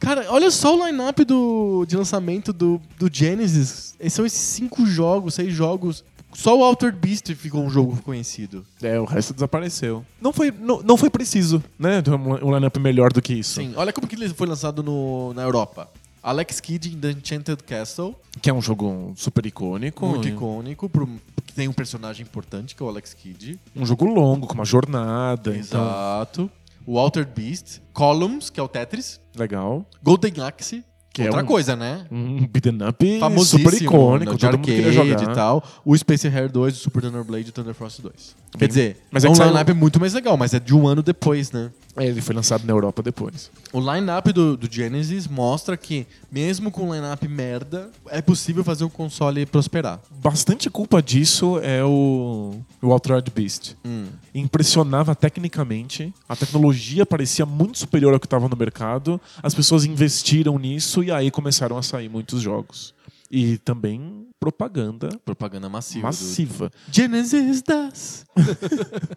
Cara, olha só o line-up do, de lançamento do, do Genesis. Esses são esses cinco jogos, seis jogos. Só o Altered Beast ficou um jogo conhecido. é, o resto desapareceu. Não foi, não, não foi preciso, né? ter Um, lineup melhor do que isso. Sim, olha como que ele foi lançado no, na Europa. Alex Kidd in The Enchanted Castle, Que é um jogo super icônico. muito icônico, pro, que tem um personagem importante que é o Alex Kidd. Um jogo longo, com uma jornada. Então, Exato. O Altered Beast, Columns, que é o Tetris, legal. Golden Axe, Que outra é um- coisa, né? Um beat'em up super icônico, né, de arcade jogar. e tal. O Space Harrier 2, o Super Thunder Blade e o Thunder Force 2. Quer Bem- dizer, mas é é um line-up muito mais legal, mas é de um ano depois, né? Ele foi lançado na Europa depois. O line-up do, do Genesis mostra que, mesmo com um line-up merda, é possível fazer um console prosperar. Bastante culpa disso é o, o Altered Beast. Hum. Impressionava tecnicamente, a tecnologia parecia muito superior ao que estava no mercado, as pessoas investiram nisso e aí começaram a sair muitos jogos. E também propaganda Propaganda massiva. do- massiva. Genesis das.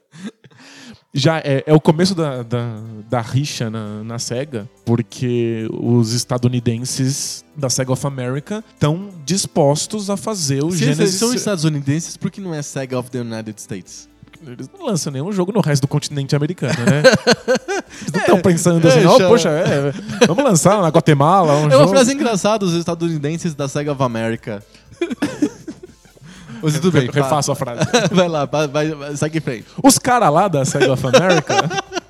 Já é, é o começo da, da, da rixa na, na SEGA, porque os estadunidenses da SEGA of America estão dispostos a fazer o Se eles Genesis. são estadunidenses, por que não é Sega of the United States? Eles não lançam nenhum jogo no resto do continente americano, né? Eles não estão pensando assim, é, ó, já- poxa, é, vamos lançar na Guatemala um É uma jogo. frase engraçada, os estadunidenses da Sega of America. Mas tudo bem, Re- Refaço a frase. Vai lá, vai- vai- segue em frente. Os caras lá da SEGA of America,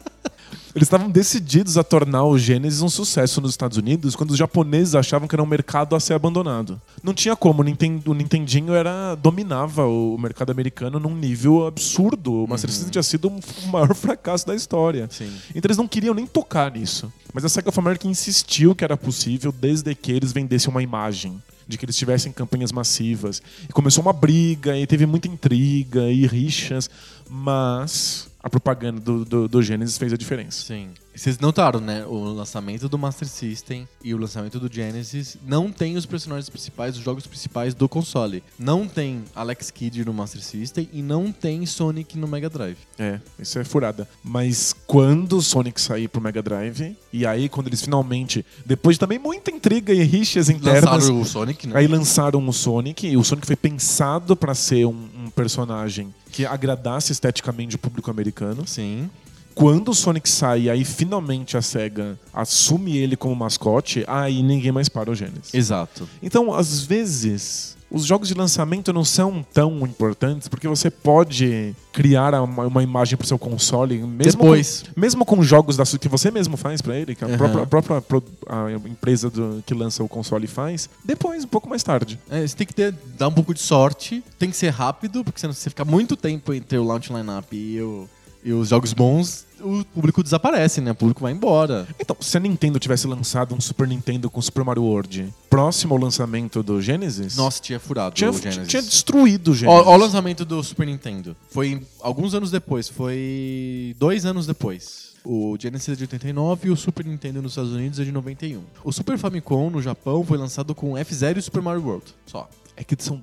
eles estavam decididos a tornar o Genesis um sucesso nos Estados Unidos quando os japoneses achavam que era um mercado a ser abandonado. Não tinha como, o, Ninten- o Nintendinho era, dominava o mercado americano num nível absurdo. O Master System tinha sido o maior fracasso da história. Sim. Então eles não queriam nem tocar nisso. Mas a Sega of America insistiu que era possível desde que eles vendessem uma imagem. De que eles tivessem campanhas massivas. E começou uma briga, e teve muita intriga e rixas. Mas a propaganda do, do, do Genesis fez a diferença. Sim. Vocês notaram, né? O lançamento do Master System e o lançamento do Genesis não tem os personagens principais, os jogos principais do console. Não tem Alex Kidd no Master System e não tem Sonic no Mega Drive. É, isso é furada. Mas quando o Sonic sair pro Mega Drive, e aí quando eles finalmente, depois de também muita intriga e rixas internas, Lançaram o Sonic, né? Aí lançaram o Sonic, e o Sonic foi pensado pra ser um, um personagem que agradasse esteticamente o público americano. Sim. Quando o Sonic sai aí finalmente a SEGA assume ele como mascote, aí ninguém mais para o Genesis. Exato. Então, às vezes, os jogos de lançamento não são tão importantes porque você pode criar uma, uma imagem pro seu console mesmo Depois. com, mesmo com jogos da, que você mesmo faz pra ele, que a Aham. própria, a própria a empresa do- que lança o console faz, depois, um pouco mais tarde. É, você tem que ter, dar um pouco de sorte, tem que ser rápido, porque senão se você ficar muito tempo entre o launch lineup e, o- e os jogos bons, o público desaparece, né? O público vai embora. Então, se a Nintendo tivesse lançado um Super Nintendo com Super Mario World próximo ao lançamento do Genesis, Nossa, tinha furado tinha, o Genesis. tinha destruído o Genesis. ó o lançamento do Super Nintendo. Foi alguns anos depois, foi dois anos depois. O Genesis é de 89 e o Super Nintendo nos Estados Unidos é de 91. O Super Famicom no Japão foi lançado com F-Zero e Super Mario World. Só. É que são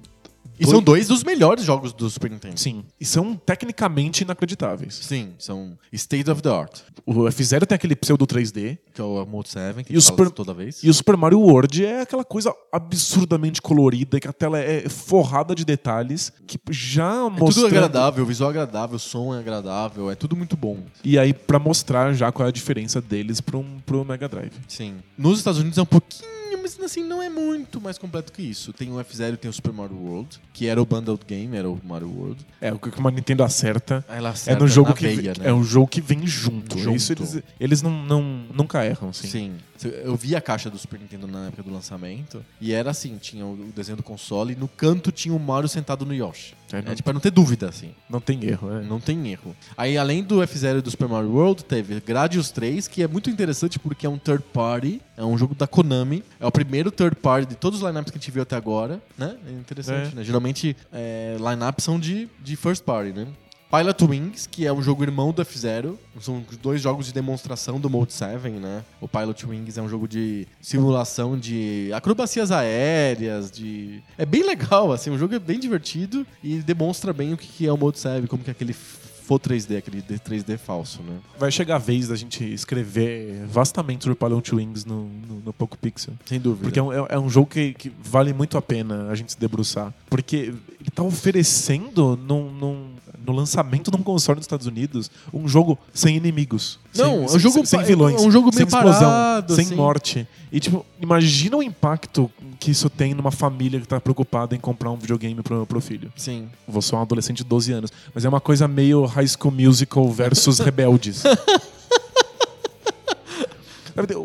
E são dois dos melhores jogos do Super Nintendo. Sim. E são tecnicamente inacreditáveis. Sim, são State of the Art. O F-Zero tem aquele pseudo 3D. Que é o Mode 7, que E o Super- toda vez. E o Super Mario World é aquela coisa absurdamente colorida, que a tela é forrada de detalhes, que já É mostrando... tudo agradável, o visual é agradável, o som é agradável, é tudo muito bom. E aí, pra mostrar já qual é a diferença deles pro, pro Mega Drive. Sim. Nos Estados Unidos é um pouquinho, mas assim, não é muito mais completo que isso. Tem o F-Zero e tem o Super Mario World, que era o bundled game, era o Mario World. É, o que uma Nintendo acerta Ela é acerta no jogo que veia, vem, né? é um jogo que vem junto. Junto. Isso eles, eles não, não, nunca erram, assim. Sim. Eu vi a caixa do Super Nintendo na época do lançamento e era assim, tinha o desenho do console e no canto tinha o Mario sentado no Yoshi. É, É, não, tipo, pra não ter dúvida, assim. não tem erro, é. Não tem erro. Aí, além do F-Zero e do Super Mario World, teve Gradius 3, que é muito interessante porque é um third party, é um jogo da Konami, é o primeiro third party de todos os lineups que a gente viu até agora, né? É interessante, É. né? Geralmente, é, lineups são de, de first party, né? Pilot Wings, que é um jogo irmão do F-Zero. São dois jogos de demonstração do Mode 7, né? O Pilot Wings é um jogo de simulação de acrobacias aéreas, de... É bem legal, assim, o jogo é bem divertido e demonstra bem o que é o Mode 7, como que é aquele for 3D, aquele 3D falso, né? Vai chegar a vez da gente escrever vastamente sobre Pilot Wings no, no, no Poco Pixel. Sem dúvida. Porque é um, é- é um jogo que, que vale muito a pena a gente se debruçar. Porque ele tá oferecendo num, num- no lançamento de um console nos Estados Unidos um jogo sem inimigos. Não, sem, é um jogo sem, sem vilões. é um jogo sem explosão, parado, sem assim. morte. E tipo, imagina o impacto que isso tem numa família que tá preocupada em comprar um videogame pro, pro filho. Sim. Vou ser um adolescente de 12 anos. Mas é uma coisa meio High School Musical versus Rebeldes.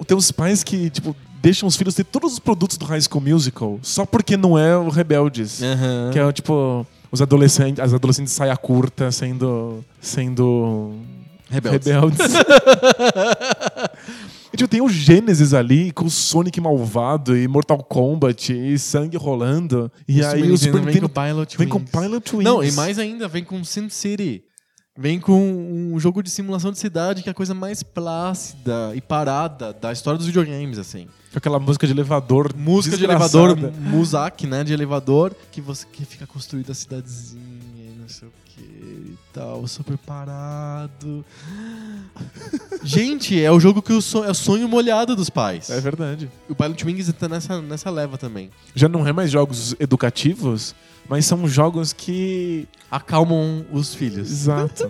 Tem- uns pais que, tipo, deixam os filhos ter todos os produtos do High School Musical só porque não é o Rebeldes. Aham. Que é, tipo, os adolescentes, as adolescentes de saia curta sendo... sendo... Rebeldes. Rebeldes. E, tipo, tem o Gênesis ali com o Sonic malvado e Mortal Kombat e sangue rolando. E O aí o Super vem Nintendo com Pilot vem com Wings. Pilot Wings. Não, e mais ainda, vem com Sim City. Vem com um jogo de simulação de cidade que é a coisa mais plácida e parada da história dos videogames, assim. Aquela música de elevador. Música de elevador, Muzak, né? De elevador, que você que fica construída a cidadezinha e não sei o que e tal, super parado. Gente, é o jogo que o so- é o sonho molhado dos pais. É verdade. O Pilot Wings tá nessa, nessa leva também. Já não é mais jogos educativos, mas são jogos que. Acalmam os filhos. Exato.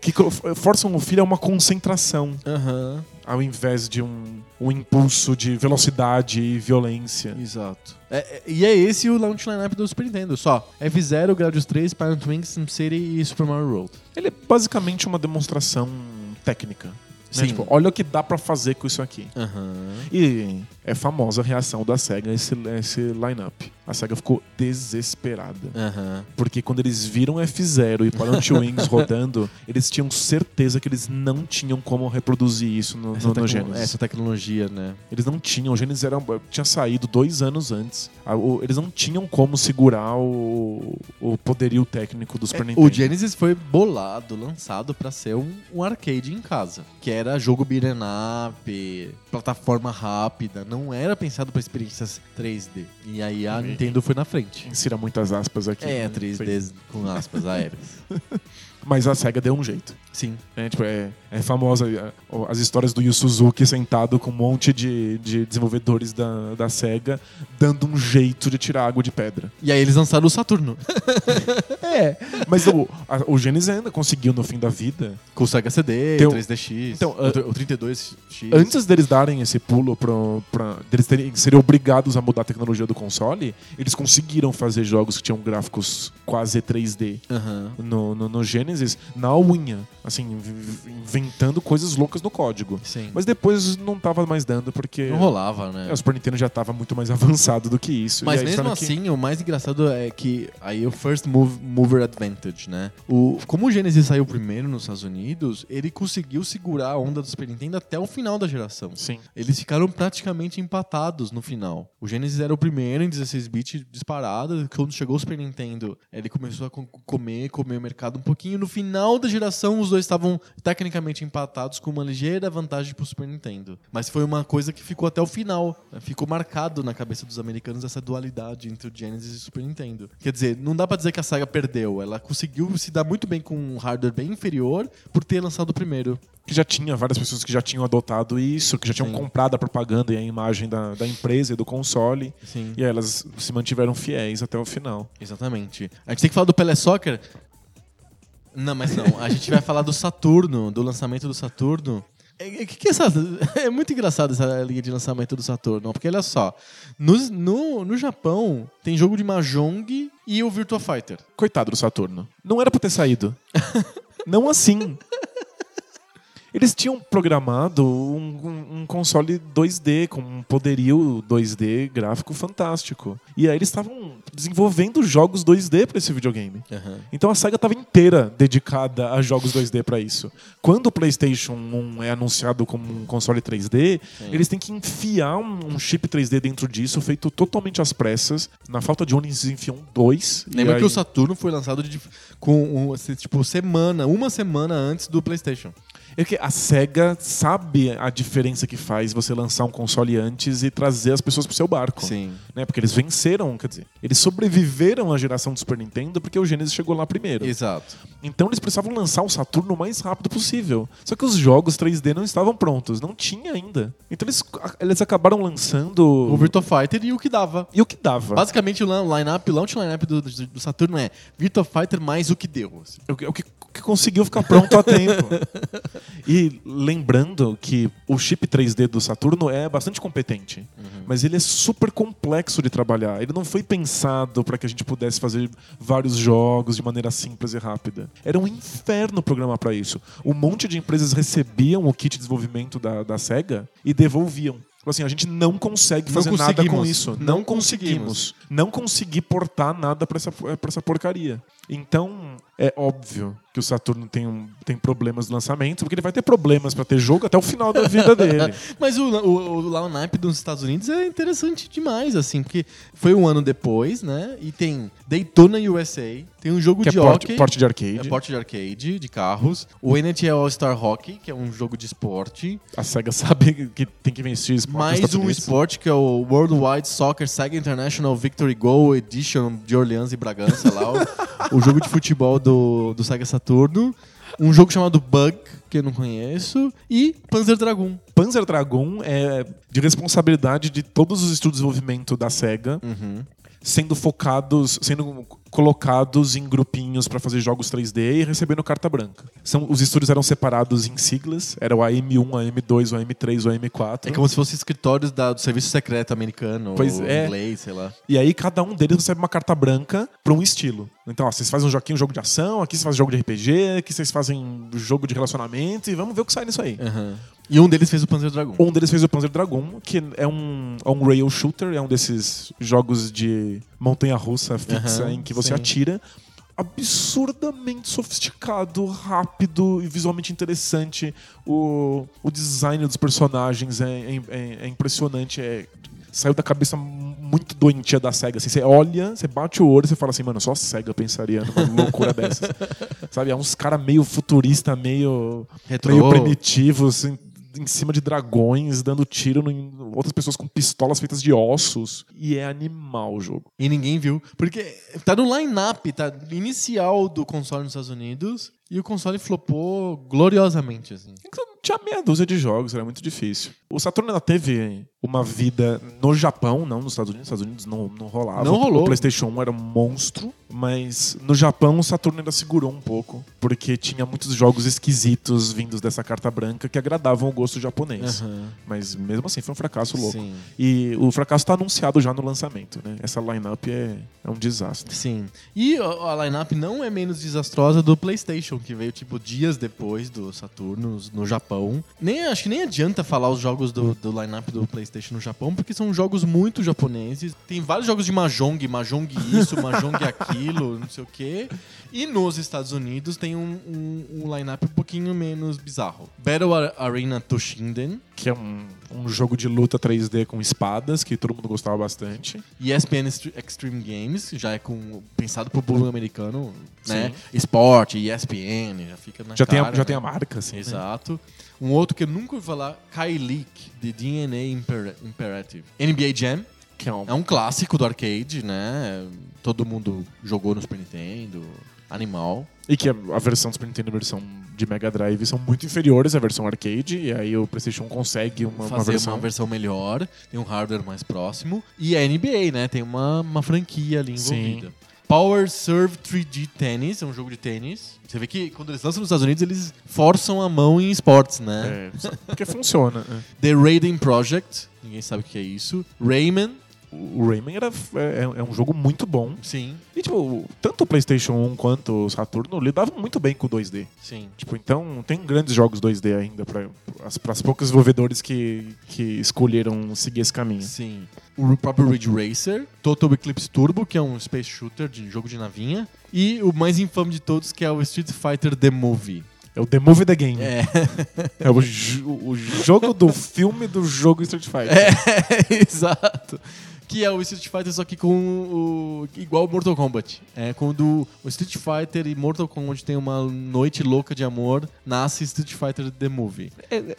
que forçam o filho a uma concentração, Aham, ao invés de um, um impulso de velocidade e violência. exato. É- é- e é esse o launch lineup do Super Nintendo, só. F-Zero, Gradius 3, Pilot Wings, SimCity e Super Mario World. Ele é basicamente uma demonstração técnica. né? Sim. Tipo, olha o que dá pra fazer com isso aqui. Aham. E é famosa a reação da SEGA a esse, a esse lineup. A SEGA ficou desesperada. Aham. Porque quando eles viram F0 e Pilot Wings rodando, eles tinham certeza que eles não tinham como reproduzir isso no, Essa, no, no Genesis. essa tecnologia, né? Eles não tinham, o Genesis era, tinha saído dois anos antes. Eles não tinham como segurar o, o poderio técnico do Super Nintendo. É, O Genesis foi bolado, lançado pra ser um, um arcade em casa. Que era jogo beat'em up, plataforma rápida. Não era pensado pra experiências 3D. E aí a Nintendo foi na frente. Insira muitas aspas aqui. É, né? Foi- 3D com aspas aéreas. Mas a SEGA deu um jeito. Sim. É, tipo, é, é famosa é, as histórias do Yu Suzuki sentado com um monte de, de desenvolvedores da, da SEGA dando um jeito de tirar água de pedra. E aí eles lançaram o Saturno. É, mas o, a- o Genesis ainda conseguiu no fim da vida. Com o Sega CD, Tem o- 3DX, Então, o, tr- o 32X. Antes deles darem esse pulo pro, pra, deles terem, serem obrigados a mudar a tecnologia do console, eles conseguiram fazer jogos que tinham gráficos quase 3D. Aham. no, no, no Genesis na unha, assim, inventando coisas loucas no código. Sim. Mas depois não tava mais dando, porque Não rolava, né? é, o Super Nintendo já tava muito mais avançado do que isso. Mas aí mesmo disseram que- assim, o mais engraçado é que aí o First move- Mover Advantage, né? O, como o Genesis saiu primeiro nos Estados Unidos, ele conseguiu segurar a onda do Super Nintendo até o final da geração. Sim. Eles ficaram praticamente empatados no final. O Genesis era o primeiro em 16-bit disparado. Quando chegou o Super Nintendo, ele começou a co- comer, comer o mercado um pouquinho. No final da geração, os dois estavam tecnicamente empatados com uma ligeira vantagem pro Super Nintendo. Mas foi uma coisa que ficou até o final. né? Ficou marcado na cabeça dos americanos essa dualidade entre o Genesis e o Super Nintendo. Quer dizer, não dá pra dizer que a SEGA perdeu. Ela conseguiu se dar muito bem com um hardware bem inferior por ter lançado o primeiro. Que já tinha várias pessoas que já tinham adotado isso, que já tinham Sim. comprado a propaganda e a imagem da, da empresa e do console. Sim. E aí elas se mantiveram fiéis até o final. Exatamente. A gente tem que falar do Pelé Soccer. Não, mas não. A gente vai falar do Saturno, do lançamento do Saturno. É, é, que que é, essa, é muito engraçado essa linha de lançamento do Saturno, porque olha só. No, no, no Japão tem jogo de Mahjong e o Virtua Fighter. Coitado do Saturno. Não era pra ter saído. não assim. Eles tinham programado um, um- um console 2D com um poderio 2D gráfico fantástico. E aí eles estavam desenvolvendo jogos 2D pra esse videogame. Então a SEGA estava inteira dedicada a jogos 2D pra isso. Quando o PlayStation 1 é anunciado como um console 3D, eles têm que enfiar um, um chip 3D dentro disso, feito totalmente às pressas. Na falta de um, eles enfiam dois. Lembra aí- que o Saturno foi lançado de- com um, tipo semana, uma semana antes do PlayStation. É que a SEGA sabe a diferença que faz você lançar um console antes e trazer as pessoas pro seu barco. Sim. Né? Porque eles venceram, quer dizer, eles sobreviveram à geração do Super Nintendo porque o Genesis chegou lá primeiro. Exato. Então eles precisavam lançar o Saturno o mais rápido possível. Só que os jogos 3D não estavam prontos, não tinha ainda. Então eles, eles acabaram lançando. O Virtua Fighter e o que dava. E o que dava? Basicamente, o line-up, o launch line-up do, do, Saturno é Virtua Fighter mais o que deu. assim. O que, o que- que conseguiu ficar pronto a tempo. E lembrando que o chip 3D do Saturno é bastante competente, mas ele é super complexo de trabalhar. Ele não foi pensado para que a gente pudesse fazer vários jogos de maneira simples e rápida. Era um inferno programar para isso. Um monte de empresas recebiam o kit de desenvolvimento da, da SEGA e devolviam. Tipo Assim, a gente não consegue Não fazer nada com conseguimos. isso. Não Não conseguimos. Não consegui portar nada pra essa, pra essa porcaria. Então, é óbvio que o Saturno tem, um, tem problemas no lançamento, porque ele vai ter problemas pra ter jogo até o final da vida dele. Mas o, o, o dos Estados Unidos é interessante demais, assim, porque foi um ano depois, né? E tem Daytona USA, tem um jogo que é de porte, hockey. porte de arcade. É porte de arcade, de carros. O NHL All-Star Hockey, que é um jogo de esporte. A SEGA sabe que tem que vencer esporte Mais um esporte que é o Worldwide Soccer Sega International Victory Go Edition de Orleans e Bragança lá. o, o jogo de futebol do, do Sega Saturno. Um jogo chamado Bug, que eu não conheço. E Panzer Dragoon. Panzer Dragon é de responsabilidade de todos os estudos de desenvolvimento da SEGA, Uhum. sendo focados, sendo colocados em grupinhos pra fazer jogos 3D e recebendo carta branca. São, os estúdios eram separados em siglas, era o AM1, o AM2, o AM3, o AM4. É como se fossem escritórios da- do Serviço Secreto americano, Pois ou é. inglês, sei lá. E aí cada um deles recebe uma carta branca pra um estilo. Então, ó, vocês fazem um joguinho, um jogo de ação, aqui vocês fazem jogo de RPG, aqui vocês fazem jogo de relacionamento e vamos ver o que sai nisso aí. Uhum. E um deles fez o Panzer Dragoon. Um deles fez o Panzer Dragon, que é um, é um rail shooter, é um desses jogos de montanha-russa fixa Aham, em que você sim. atira. Absurdamente sofisticado, rápido e visualmente interessante. O, o design dos personagens é, é- é- é impressionante. É, saiu da cabeça muito doentia da SEGA. Assim, você olha, você bate o olho e você fala assim, mano, só a SEGA pensaria numa loucura dessas. Sabe? É uns caras meio futurista, meio meio primitivo, assim, em cima de dragões, dando tiro em outras pessoas com pistolas feitas de ossos. E é animal o jogo. E ninguém viu. Porque tá no line-up, tá inicial do console nos Estados Unidos. E o console flopou gloriosamente, assim. Tinha meia dúzia de jogos, era muito difícil. O Saturno ainda teve uma vida no Japão, não nos Estados Unidos. Nos Estados Unidos não, não rolava. Não rolou. O PlayStation 1 era um monstro, mas no Japão o Saturno ainda segurou um pouco, porque tinha muitos jogos esquisitos vindos dessa carta branca que agradavam o gosto japonês. Aham. Mas mesmo assim foi um fracasso louco. Sim. E o fracasso está anunciado já no lançamento, né? Essa lineup é, é um desastre. Sim. E a a lineup não é menos desastrosa do PlayStation, que veio tipo dias depois do Saturno no Japão. Nem acho que nem adianta falar os jogos do, do lineup do PlayStation no Japão, porque são jogos muito japoneses. Tem vários jogos de mahjong, mahjong isso, mahjong aquilo, não sei o quê. E nos Estados Unidos tem um, um, um lineup um pouquinho menos bizarro. Battle Ar- Arena Toshinden, Que é um, um jogo de luta 3D com espadas, que todo mundo gostava bastante. ESPN Extre- Extreme Games, já é com, pensado pro público americano, né? Esporte, ESPN, já fica na Já, tem, a, cara, já né? tem a marca, assim. né? Exato. Um outro que eu nunca ouvi falar, Kyleek, de DNA Imper Imperative. NBA Jam, Que é um, é um clássico do arcade, né? Todo mundo jogou no Super Nintendo, animal. E que a, a versão do Super Nintendo e a versão de Mega Drive são muito inferiores à versão arcade, e aí o PlayStation 1 consegue uma, uma fazer versão. uma versão melhor, tem um hardware mais próximo. E a NBA, né? Tem uma, uma franquia ali Sim. envolvida. Power Serve 3D Tennis, é um jogo de tênis. Você vê que quando eles lançam nos Estados Unidos, eles forçam a mão em esportes, né? É, porque funciona. é. The Raiden Project, ninguém sabe o que é isso. Rayman, O Rayman era, é, é um jogo muito bom. sim, E, tipo, tanto o PlayStation 1 quanto o Saturno lidavam muito bem com o 2D. sim. Tipo, então tem grandes jogos 2D ainda para as poucos desenvolvedores que, que escolheram seguir esse caminho. Sim. O próprio Ridge Racer, Total Eclipse Turbo, que é um space shooter de jogo de navinha, e o mais infame de todos, que é o Street Fighter The Movie. É o The Movie the Game. É, É o, o jogo do filme do jogo Street Fighter. é exato. Que é o Street Fighter, só que com o. igual o Mortal Kombat. É quando o Street Fighter e Mortal Kombat tem uma noite louca de amor, nasce Street Fighter The Movie.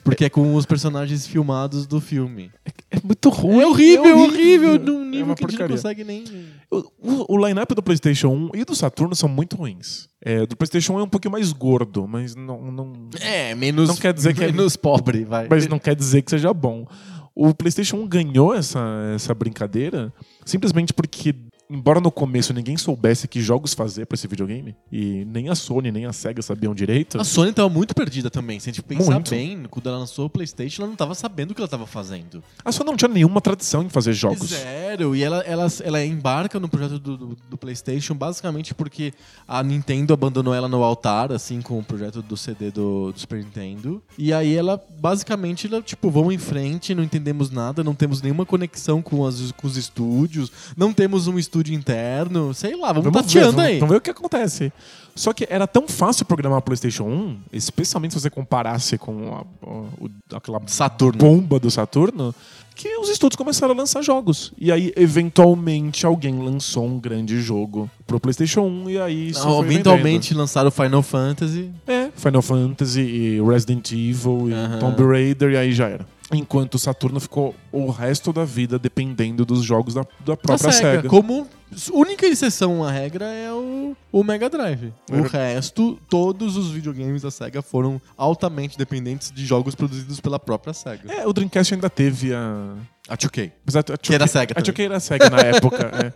Porque é com os personagens filmados do filme. É muito ruim. É horrível, é horrível, num nível uma que a gente não porcaria. consegue nem. O, o, line-up do PlayStation 1 e do Saturno são muito ruins. É, do PlayStation 1 é um pouquinho mais gordo, mas não, não, É, menos. Não quer dizer que é- menos pobre, vai. mas não quer dizer que seja bom. O PlayStation 1 ganhou essa, essa brincadeira simplesmente porque, embora no começo ninguém soubesse que jogos fazer pra esse videogame, e nem a Sony nem a Sega sabiam direito. A Sony tava muito perdida também. Se a gente pensar Muito. bem, quando ela lançou o PlayStation, ela não tava sabendo o que ela tava fazendo. A Sony não tinha nenhuma tradição em fazer jogos. Zero. E ela, ela, ela embarca no projeto do, do, do PlayStation basicamente porque a Nintendo abandonou ela no altar, assim, com o projeto do CD do, do Super Nintendo. E aí ela, basicamente, ela, tipo, vamos em frente, não entendemos nada, não temos nenhuma conexão com, as, com os estúdios, não temos um estúdio interno, sei lá, vamos, Vamos ver, tateando vamos, aí. vamos ver o que acontece. Só que era tão fácil programar o PlayStation 1, especialmente se você comparasse com a- o- aquela Saturno. bomba do Saturno, que os estúdios começaram a lançar jogos. E aí, eventualmente, alguém lançou um grande jogo pro PlayStation 1 e aí Não, eventualmente lançaram o Final Fantasy. vendendo. É, Final Fantasy e Resident Evil e Aham. Tomb Raider e aí já era. Enquanto o Saturno ficou o resto da vida dependendo dos jogos da, da própria Sega. Sega. Como única exceção à regra é o, o Mega Drive. O resto, todos os videogames da Sega foram altamente dependentes de jogos produzidos pela própria Sega. É, o Dreamcast ainda teve a, A 2K. Mas a, a Que era Sega A também. 2K era Sega na época. é.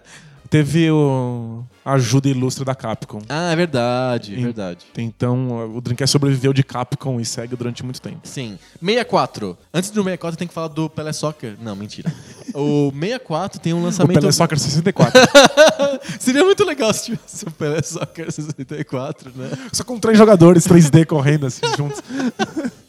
Teve o, a ajuda ilustre da Capcom. Ah, é verdade, é verdade. Então o Dreamcast sobreviveu de Capcom e Sega durante muito tempo. Sim. 64. Antes do 64 tem que falar do Pelé Soccer. Não, mentira. o 64 tem um O lançamento... Pelé Soccer 64. Seria muito legal se tivesse o Pelé Soccer 64, né? Só com três jogadores 3D correndo assim juntos.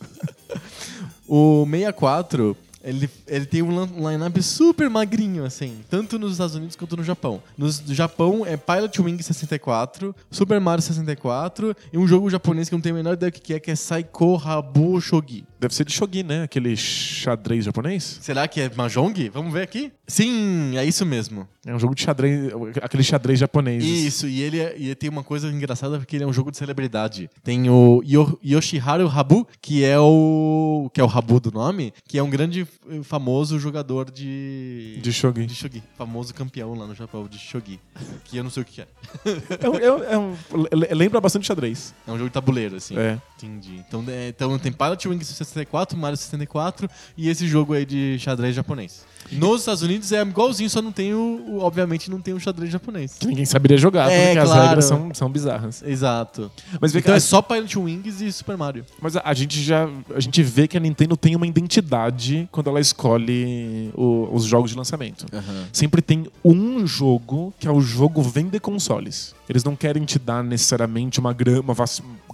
O 64, ele, ele tem um line-up super magrinho, assim, tanto nos Estados Unidos quanto no Japão. No Japão é Pilot Wing 64, Super Mario 64 e um jogo japonês que eu não tenho a menor ideia do que é, que é Saiko Habu Shogi. Deve ser de shogi, né? Aquele xadrez japonês. Será que é Mahjong? Vamos ver aqui. Sim, é isso mesmo. É um jogo de xadrez, aquele xadrez japonês. Isso, e ele, é- e tem uma coisa engraçada porque ele é um jogo de celebridade. Tem o Yo- Yoshiharu Habu, que é o que é o Habu do nome, que é um grande eh, famoso jogador de De shogi. de shogi, famoso campeão lá no Japão de shogi, que eu não sei o que é. É um- é um- é um- le- lembra bastante xadrez. É um jogo de tabuleiro assim. É. Entendi. Então, é, então tem Pilot Wings 64, Mario 64 e esse jogo aí de xadrez japonês. Nos Estados Unidos é igualzinho, só não tem o, o- obviamente não tem o xadrez japonês. Que ninguém saberia jogar, É, porque as claro. regras são, são bizarras. Exato. Mas que Então a- é só Pilot Wings e Super Mario. Mas a, a gente já a gente vê que a Nintendo tem uma identidade quando ela escolhe o- os jogos de lançamento. Sempre tem um jogo que é o jogo vender consoles. Eles não querem te dar necessariamente uma, gra- uma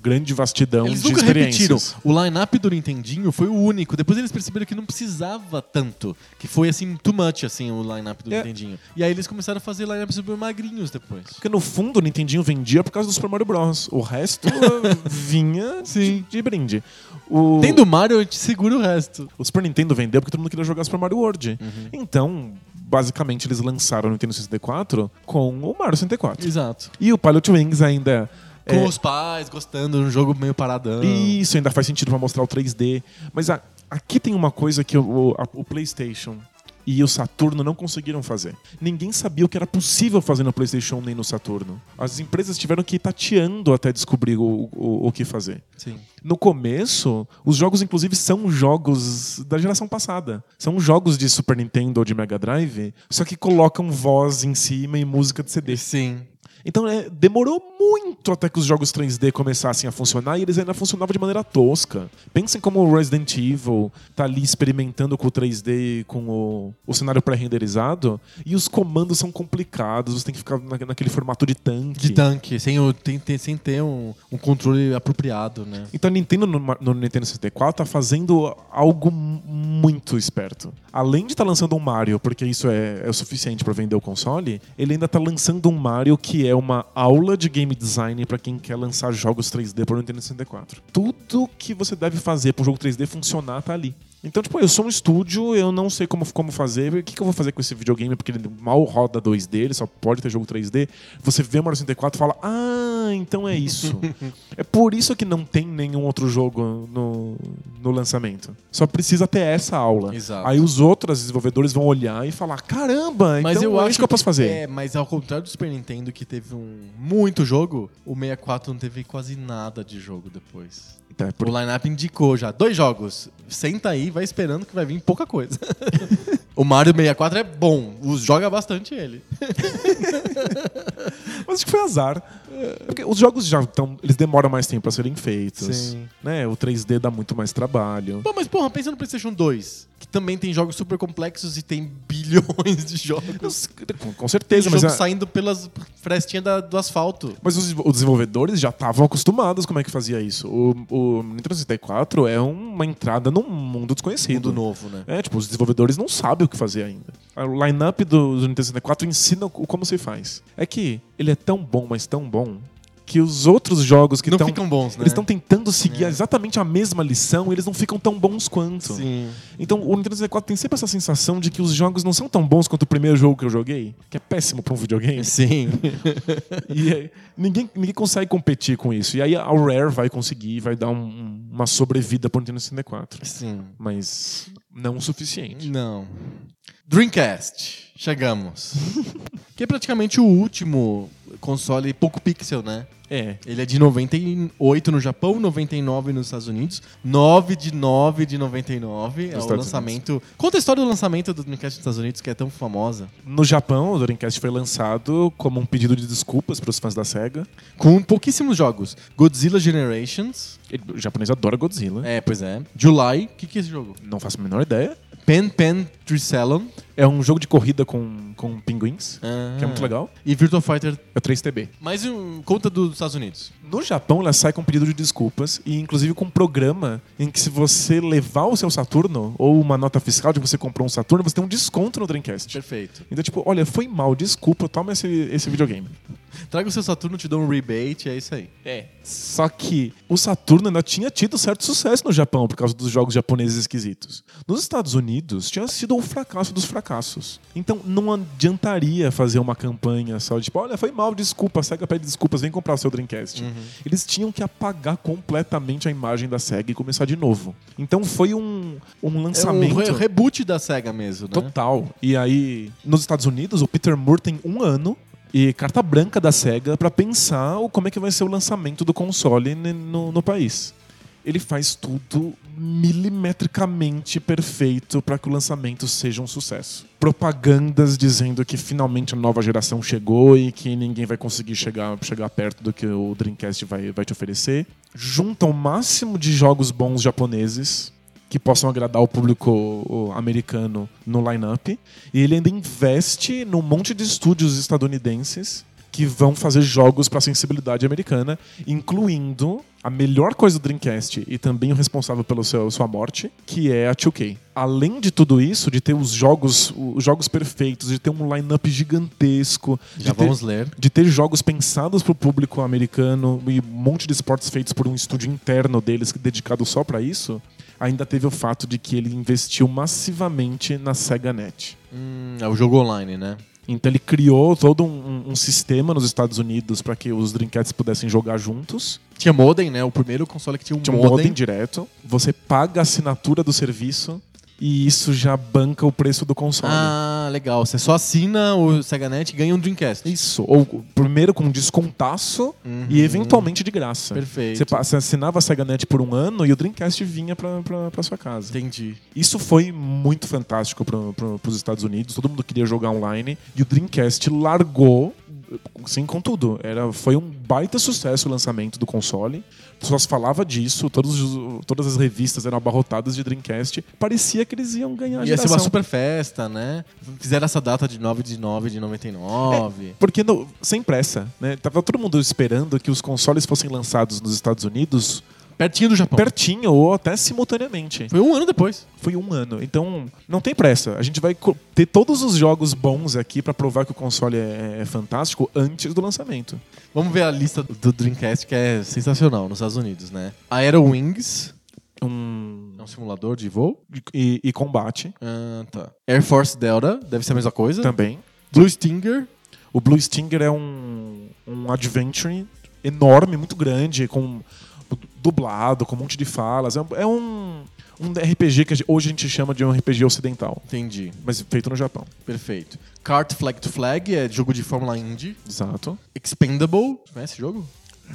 grande vastidão Eles de nunca repetiram. O line-up do Nintendinho foi o único. Depois eles perceberam que não precisava tanto. Que foi, assim, too much, assim, o line-up do É. Nintendinho. E aí eles começaram a fazer line-ups super magrinhos depois. Porque no fundo o Nintendinho vendia por causa do Super Mario Bros. O resto vinha de, de brinde. O, Tendo Mario, a gente segura o resto. o Super Nintendo vendeu porque todo mundo queria jogar Super Mario World. Então, basicamente, eles lançaram o Nintendo 64 com o Mario 64. Exato. E o Pilot Wings ainda. Com é, os pais, gostando de um jogo meio paradão. Isso ainda faz sentido pra mostrar o 3D. Mas a- aqui tem uma coisa que o, a- o PlayStation e o Saturno não conseguiram fazer. Ninguém sabia o que era possível fazer no PlayStation nem no Saturno. As empresas tiveram que ir tateando até descobrir o, o, o que fazer. Sim. No começo, os jogos, inclusive, são jogos da geração passada. São jogos de Super Nintendo ou de Mega Drive, só que colocam voz em cima e música de CD. Sim. Então é, demorou muito até que os jogos 3D começassem a funcionar e eles ainda funcionavam de maneira tosca. Pensem como o Resident Evil tá ali experimentando com o 3D e com o, o cenário pré-renderizado e os comandos são complicados, você tem que ficar na- naquele formato de tanque. De tanque, sem, o, tem- tem- sem ter um, um controle apropriado, né? Então a Nintendo no, no Nintendo 64 tá fazendo algo muito esperto. Além de estar lançando um Mario, porque isso é, é o suficiente para vender o console, ele ainda tá lançando um Mario que é uma aula de game design para quem quer lançar jogos 3D para o Nintendo 64. Tudo que você deve fazer para um jogo 3D funcionar tá ali. Então, tipo, eu sou um estúdio, eu não sei como, como fazer. O que, que eu vou fazer com esse videogame? Porque ele mal roda 2D, ele só pode ter jogo 3D. Você vê o Mario 64 e fala, ah, então é isso. é por isso que não tem nenhum outro jogo no, no lançamento. Só precisa ter essa aula. Exato. Aí os outros desenvolvedores vão olhar e falar, caramba, Mas então eu é acho isso que eu posso fazer. É, mas ao contrário do Super Nintendo, que teve um muito jogo, o 64 não teve quase nada de jogo depois. Tá, é por- O lineup indicou já dois jogos. Senta aí, vai esperando que vai vir pouca coisa. o Mario 64 é bom, joga bastante ele. Mas acho que foi azar. Porque os jogos já estão. Eles demoram mais tempo a serem feitos. Sim. Né? O 3D dá muito mais trabalho. Pô, mas porra, pensa no PlayStation 2, que também tem jogos super complexos e tem bilhões de jogos. Com, com Tem certeza, jogo mas, a- saindo pelas frestinhas da- do asfalto. mas os, os desenvolvedores já estavam acostumados como é que fazia isso. O, o Nintendo 64 é uma entrada num mundo desconhecido. Mundo novo, né? É, tipo, os desenvolvedores não sabem o que fazer ainda. O line-up do, do Nintendo 64 ensina como se faz. É que ele é tão bom, mas tão bom, que os outros jogos que não estão. ficam bons, né? Eles estão tentando seguir É. exatamente a mesma lição e eles não ficam tão bons quanto. Sim. Então o Nintendo 64 tem sempre essa sensação de que os jogos não são tão bons quanto o primeiro jogo que eu joguei, que é péssimo pra um videogame. Sim. e é, ninguém, ninguém consegue competir com isso. E aí a Rare vai conseguir, vai dar um- uma sobrevida pro Nintendo 64. Sim. Mas não o suficiente. Não. Dreamcast. Chegamos. que é praticamente o último console pouco pixel, né? É. Ele é de 98 no Japão, 99 nos Estados Unidos, 9 de 9 de 99 é o lançamento. Conta a história do lançamento do Dreamcast nos Estados Unidos, que é tão famosa. No Japão, o Dreamcast foi lançado como um pedido de desculpas para os fãs da SEGA. Com pouquíssimos jogos. Godzilla Generations. O japonês adora Godzilla. É, pois é. July. O que, que é esse jogo? Não faço a menor ideia. Pen Pen Tricelon. É um jogo de corrida com, com pinguins, que é muito legal. E Virtua Fighter. É o 3TB. Mais um conta dos Estados Unidos. No Japão, ela sai com um pedido de desculpas e, inclusive, com um programa em que, se você levar o seu Saturno ou uma nota fiscal de que você comprou um Saturno, você tem um desconto no Dreamcast. Perfeito. Então, tipo, olha, foi mal, desculpa, toma esse, esse videogame. Traga o seu Saturno, te dou um rebate, é isso aí. É. Só que o Saturno ainda tinha tido certo sucesso no Japão por causa dos jogos japoneses esquisitos. Nos Estados Unidos, tinha sido um fracasso dos fracassos. Então, não adiantaria fazer uma campanha só de, tipo, olha, foi mal, desculpa, a SEGA pede desculpas, vem comprar o seu Dreamcast. Eles tinham que apagar completamente a imagem da SEGA e começar de novo. Então, foi um, um É um lançamento... re- reboot da SEGA mesmo, né? Total. E aí, nos Estados Unidos, o Peter Moore tem um ano e carta branca da SEGA pra pensar como é que vai ser o lançamento do console no, no país. Ele faz tudo milimetricamente perfeito para que o lançamento seja um sucesso. Propagandas dizendo que finalmente a nova geração chegou e que ninguém vai conseguir chegar, chegar perto do que o Dreamcast vai, vai te oferecer. Junta o máximo de jogos bons japoneses que possam agradar o público americano no line-up. E ele ainda investe num monte de estúdios estadunidenses que vão fazer jogos para a sensibilidade americana, incluindo a melhor coisa do Dreamcast e também o responsável pela seu- sua morte, que é a 2K. Além de tudo isso, de ter os jogos, os jogos perfeitos, de ter um line-up gigantesco, Já de ter, vamos ler. de ter jogos pensados para o público americano e um monte de esportes feitos por um estúdio interno deles dedicado só para isso, ainda teve o fato de que ele investiu massivamente na SegaNet. Hum, é o jogo online, né? Então ele criou todo um, um- sistema nos Estados Unidos para que os Dreamcasts pudessem jogar juntos. Tinha modem, né? O primeiro console que tinha um Tinha um modem. modem direto. Você paga a assinatura do serviço e isso já banca o preço do console. Ah, legal. Você só assina o SegaNet e ganha um Dreamcast. Isso. Ou primeiro com descontaço Uhum. e eventualmente de graça. Perfeito. Você, assinava a SegaNet por um ano e o Dreamcast vinha pra, pra, pra sua casa. Entendi. Isso foi muito fantástico para os Estados Unidos. Todo mundo queria jogar online. E o Dreamcast largou, sim, com tudo. Era, foi um baita sucesso o lançamento do console. Só se falava disso, todos os- todas as revistas eram abarrotadas de Dreamcast. Parecia que eles iam ganhar a Ia ser geração. uma super festa, né? Fizeram essa data de 9 de 9 de 99. Porque no- sem pressa, né? Tava todo mundo esperando que os consoles fossem lançados nos Estados Unidos Pertinho do Japão. pertinho ou até simultaneamente. Foi um ano depois. Foi um ano. Então, não tem pressa. A gente vai ter todos os jogos bons aqui pra provar que o console é, é fantástico antes do lançamento. Vamos ver a lista do Dreamcast, que é sensacional nos Estados Unidos, né? Aero Wings, Um... é um simulador de voo. E, e combate Ah, tá. Air Force Delta, deve ser a mesma coisa. também. Blue Stinger, O Blue Stinger é um, um adventure enorme, muito grande, com dublado, com um monte de falas. É um, é um, RPG que hoje a gente chama de um RPG ocidental, entendi. mas feito no Japão. Perfeito. Kart Flag to Flag, é jogo de Fórmula Indy. Exato. Expendable, conhece esse jogo?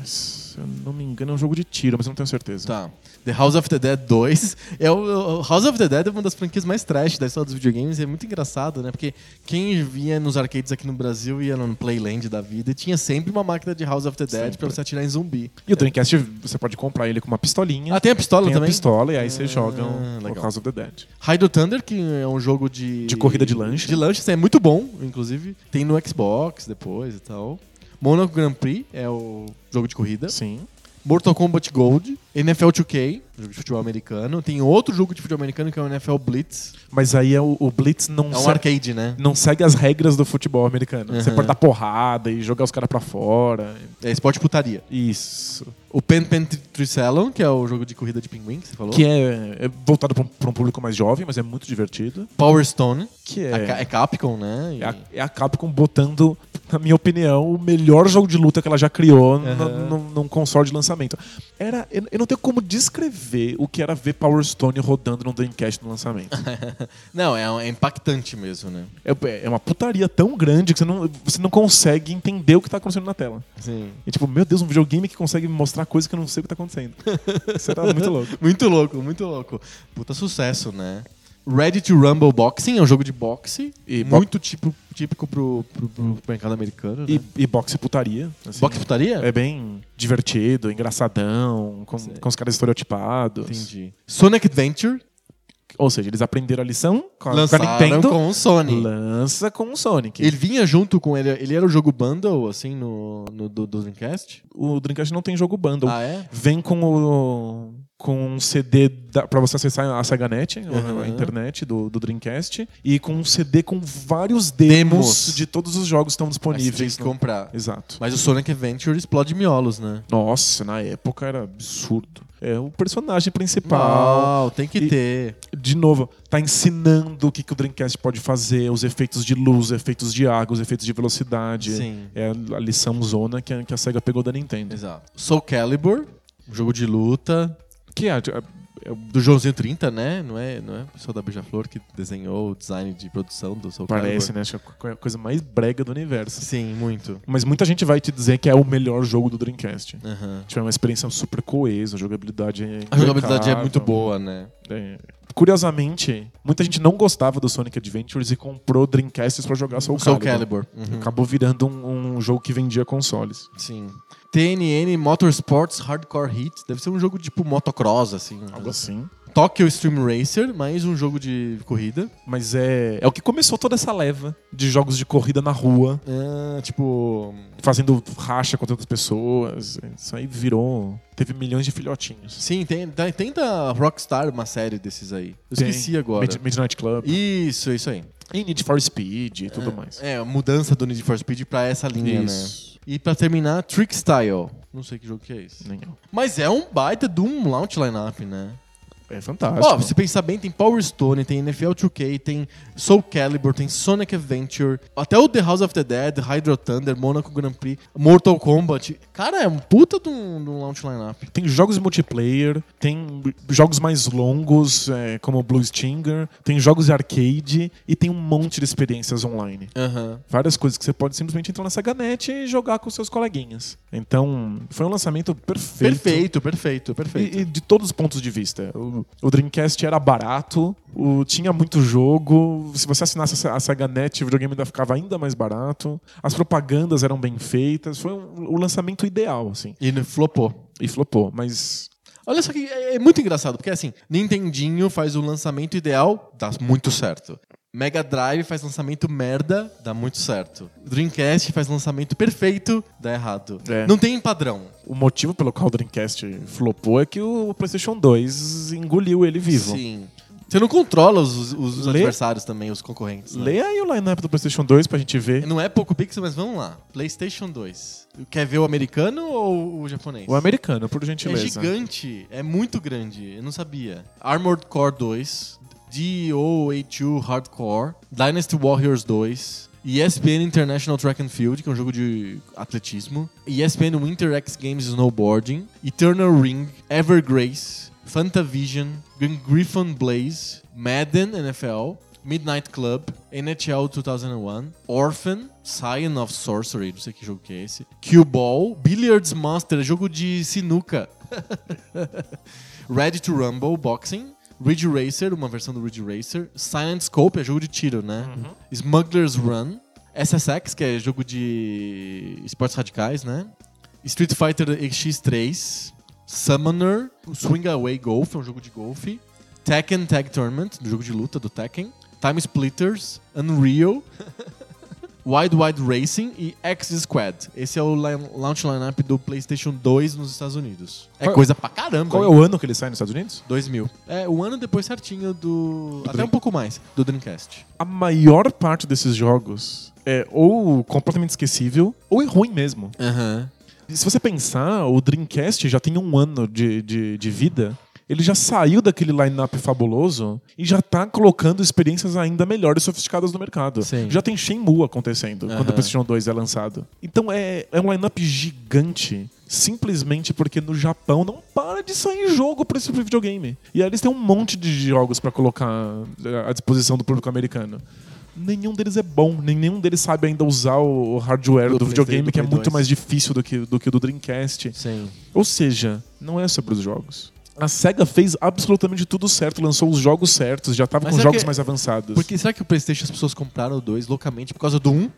Se eu não me engano, é um jogo de tiro, mas eu não tenho certeza. Tá. The House of the Dead 2. É o, o House of the Dead é uma das franquias mais trash da história dos videogames. É muito engraçado, né? Porque quem via nos arcades aqui no Brasil ia no Playland da vida e tinha sempre uma máquina de House of the Dead pra você atirar em zumbi. E o Dreamcast, você pode comprar ele com uma pistolinha. Ah, tem a pistola tem também? a pistola e aí Ah, você joga o legal. House of the Dead. Hydro Thunder, que é um jogo de... De corrida de lancha. De lancha, isso é muito bom, inclusive. Tem no Xbox depois e tal. Monaco Grand Prix é o jogo de corrida. Sim. Mortal Kombat Gold, NFL 2K, jogo de futebol americano. Tem outro jogo de futebol americano que é o NFL Blitz. Mas aí é o, o Blitz não, É um se- arcade, né? não segue as regras do futebol americano. Você Uhum. pode dar porrada e jogar os caras pra fora. É esporte putaria. Isso. O Pen Pen Tricelon, que é o jogo de corrida de pinguim que você falou. Que é, é voltado pra um, pra um público mais jovem, mas é muito divertido. Power Stone. Que É, Ca- é, Capcom, né? E- é, a, é a Capcom botando, na minha opinião, o melhor jogo de luta que ela já criou Uhum. num, num console de lançamento. Era, eu, eu não tenho como descrever o que era ver Power Stone rodando no Dreamcast no lançamento. Não, é, é impactante mesmo, né? é, é uma putaria tão grande que você não, você não consegue entender o que tá acontecendo na tela. Sim. E tipo, meu Deus, um videogame que consegue mostrar coisa que eu não sei o que tá acontecendo. Isso era muito louco. Muito louco, muito louco. Puta sucesso, né? Ready to Rumble Boxing é um jogo de boxe. E muito tipo, típico pro, pro, pro mercado americano. E, né? e boxe putaria. assim. Boxe putaria? É bem divertido, engraçadão, com, Sei. com os caras estereotipados. Entendi. Sonic Adventure. Ou seja, eles aprenderam a lição com a, com a Lançaram Nintendo. com o Sony. Lança com o Sonic. Ele vinha junto com ele. Ele era o jogo bundle, assim, no, no do, do Dreamcast? O Dreamcast não tem jogo bundle. Ah, é? Vem com o com um CD da, pra você acessar a SegaNet, Uhum. a internet do, do Dreamcast, e com um CD com vários demos, Demos. de todos os jogos que estão você tem disponíveis. que comprar. Exato. Mas o Sonic Adventure explode miolos, né? Nossa, na época era absurdo. É o personagem principal. Não, tem que E- ter. De novo, tá ensinando o que, que o Dreamcast pode fazer, os efeitos de luz, os efeitos de água, os efeitos de velocidade. Sim. É a lição zona que a, que a SEGA pegou da Nintendo. Exato. Soul Calibur, jogo de luta. Que é, é- é Do Joãozinho 30, né? Não é, não é o pessoal da Beija-Flor que desenhou o design de produção do Soul Parece, Calibur? né? Acho que é a coisa mais brega do universo. Sim, muito. Mas muita gente vai te dizer que é o melhor jogo do Dreamcast. Aham. Tiver uma experiência super coesa, a jogabilidade é A jogabilidade é muito boa, né? É. Curiosamente, muita gente não gostava do Sonic Adventures e comprou Dreamcasts pra jogar Soul, Soul Calibur. Calibur. Uhum. Acabou virando um, um jogo que vendia consoles. Sim. TNN Motorsports Hardcore Heat. Deve ser um jogo tipo motocross, assim. Algo assim. Tokyo Stream Racer, mais um jogo de corrida. Mas é, é o que começou toda essa leva de jogos de corrida na rua, Ah, tipo. fazendo racha com outras pessoas. Isso aí virou. Teve milhões de filhotinhos. Sim, tem, tem, tem da Rockstar uma série desses aí. Eu Tem. esqueci agora. Mid- Midnight Club. Isso, isso aí. E Need for Speed e tudo mais. É, a mudança do Need for Speed pra essa linha, Isso. né? E pra terminar, Trick Style. Não sei que jogo que é esse. Mas é um baita de um launch lineup, né? É fantástico. Ó, se pensar bem, tem Power Stone, tem NFL 2K, tem Soul Calibur, tem Sonic Adventure, até o The House of the Dead, Hydro Thunder, Monaco Grand Prix, Mortal Kombat. Cara, é um puta de um, de um launch lineup. Tem jogos multiplayer, tem jogos mais longos, é, como Blue Stinger, tem jogos de arcade e tem um monte de experiências online. Aham. Várias coisas que você pode simplesmente entrar na SegaNet e jogar com seus coleguinhas. Então, foi um lançamento perfeito. Perfeito, perfeito, perfeito. E, e de todos os pontos de vista. O, o Dreamcast era barato, o, tinha muito jogo. Se você assinasse a SegaNet, o videogame ainda ficava ainda mais barato. As propagandas eram bem feitas. Foi um- o lançamento ideal, assim. E flopou. E flopou, mas Olha só que é é muito engraçado, porque assim, Nintendinho faz o lançamento ideal, dá muito certo. Mega Drive faz lançamento merda, dá muito certo. Dreamcast faz lançamento perfeito, dá errado. É. Não tem padrão. o motivo pelo qual o Dreamcast flopou é que o PlayStation 2 engoliu ele vivo. Sim. Você não controla os, os Lê- adversários também, os concorrentes. né? Leia aí o line-up do PlayStation 2 pra gente ver. Não é pouco pixel, mas vamos lá. PlayStation 2. Quer ver o americano ou o japonês? O americano, por É gentileza. gigante, é muito grande, eu não sabia. Armored Core 2, DO82 Hardcore, Dynasty Warriors 2, ESPN International Track and Field, que é um jogo de atletismo, ESPN Winter X Games Snowboarding, Eternal Ring, Evergrace, Fantavision, Griffon Blaze, Madden NFL, Midnight Club, NHL 2001, Orphan, Scion of Sorcery, não sei que jogo que é esse, Cue Ball, Billiards Master, jogo de sinuca, Ready to Rumble, Boxing, Ridge Racer, uma versão do Ridge Racer, Silent Scope, é jogo de tiro, né? Smuggler's Run, SSX, que é jogo de esportes radicais, né? Street Fighter X3, Summoner, Swing Away Golf, é um jogo de golfe, Tekken Tag Tournament, do jogo de luta do Tekken, Time Splitters, Unreal, Wide Wide Racing e X Squad. Esse é o line- launch lineup do PlayStation 2 nos Estados Unidos. É Qual- coisa pra caramba. Qual é hein? o ano que ele sai nos Estados Unidos? 2000. É, um ano depois certinho do. até Dream- um pouco mais, do Dreamcast. A maior parte desses jogos é ou completamente esquecível ou é ruim mesmo. Aham. E Se você pensar, o Dreamcast já tem um ano de, de, de vida. Ele já saiu daquele line-up fabuloso e já tá colocando experiências ainda melhores e sofisticadas no mercado. Sim. Já tem Shenmue acontecendo quando Aham. o PlayStation 2 é lançado. Então é, é um line-up gigante. Simplesmente porque no Japão não para de sair jogo para esse videogame. E aí eles têm um monte de jogos para colocar eh, à disposição do público americano. Nenhum deles é bom, nenhum deles sabe ainda usar o hardware Do do, videogame, PlayStation, que é do muito 2. mais difícil do que, do que o do Dreamcast. Sim. Ou seja, não é sobre os jogos. A SEGA fez absolutamente tudo certo, lançou os jogos certos, já tava Mas com jogos que- mais avançados. Porque será que o PlayStation as pessoas compraram o 2 loucamente por causa do 1?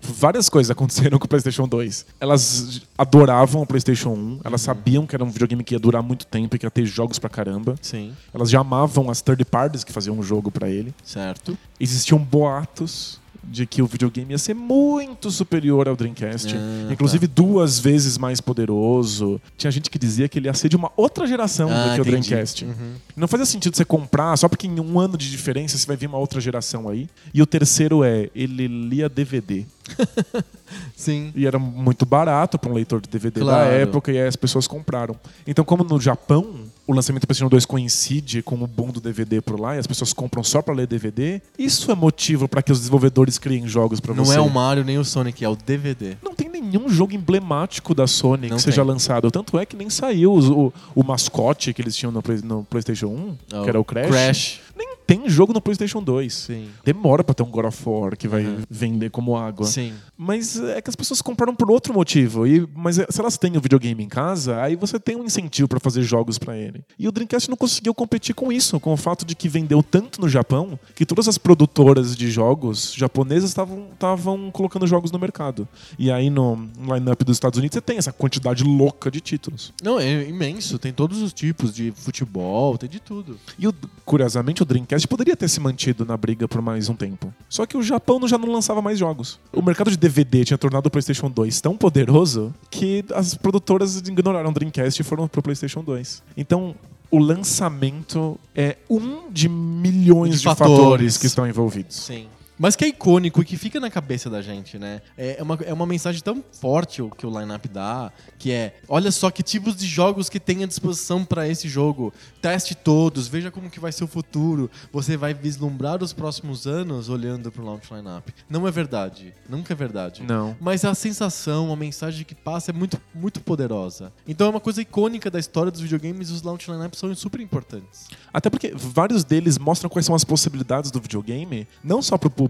várias coisas aconteceram com o PlayStation 2. Elas adoravam o PlayStation 1, elas sabiam que era um videogame que ia durar muito tempo e que ia ter jogos pra caramba. Sim. Elas já amavam as third parties que faziam um jogo pra ele. Certo. Existiam boatos de que o videogame ia ser muito superior ao Dreamcast, Ah, inclusive duas vezes mais poderoso. Tinha gente que dizia que ele ia ser de uma outra geração Ah, do que o entendi. Dreamcast. Uhum. Não fazia sentido você comprar só porque em um ano de diferença você vai vir uma outra geração aí. E o terceiro é, ele lia DVD. Sim. E era muito barato para um leitor de DVD da Claro. época e aí as pessoas compraram. Então, como no Japão o lançamento do PlayStation 2 coincide com o boom do DVD por lá e as pessoas compram só para ler DVD, isso é motivo para que os desenvolvedores criem jogos para Não você. é o Mario nem o Sonic, é o DVD. Não tem nenhum jogo emblemático da Sony Não que seja tem. lançado. Tanto é que nem saiu o, o, mascote que eles tinham no, no PlayStation 1, É que era o Crash. Crash. Nem tem jogo no PlayStation 2. Sim. Demora pra ter um God of War que vai Uhum. vender como água. Sim. Mas é que as pessoas compraram por outro motivo. E, mas é- se elas têm o videogame em casa, aí você tem um incentivo pra fazer jogos pra ele. E o Dreamcast não conseguiu competir com isso, com o fato de que vendeu tanto no Japão que todas as produtoras de jogos japonesas estavam estavam colocando jogos no mercado. E aí no line-up dos Estados Unidos você tem essa quantidade louca de títulos. Não, é imenso. Tem todos os tipos de futebol, tem de tudo. E o- curiosamente o Dreamcast poderia ter se mantido na briga por mais um tempo. Só que o Japão já não lançava mais jogos. O mercado de DVD tinha tornado o PlayStation 2 tão poderoso que as produtoras ignoraram o Dreamcast e foram pro PlayStation 2. Então, o lançamento é um de milhões De de, fatores. fatores. que estão envolvidos. Sim. Mas que é icônico e que fica na cabeça da gente, né? É uma, é uma mensagem tão forte que o line-up dá, que é, olha só que tipos de jogos que tem à disposição para esse jogo. Teste todos, veja como que vai ser o futuro. Você vai vislumbrar os próximos anos olhando pro launch line-up. Não é verdade. Nunca é verdade. Não. Mas a sensação, a mensagem que passa é muito, muito poderosa. Então é uma coisa icônica da história dos videogames e os launch line-ups são super importantes. Até porque vários deles mostram quais são as possibilidades do videogame, não só pro público,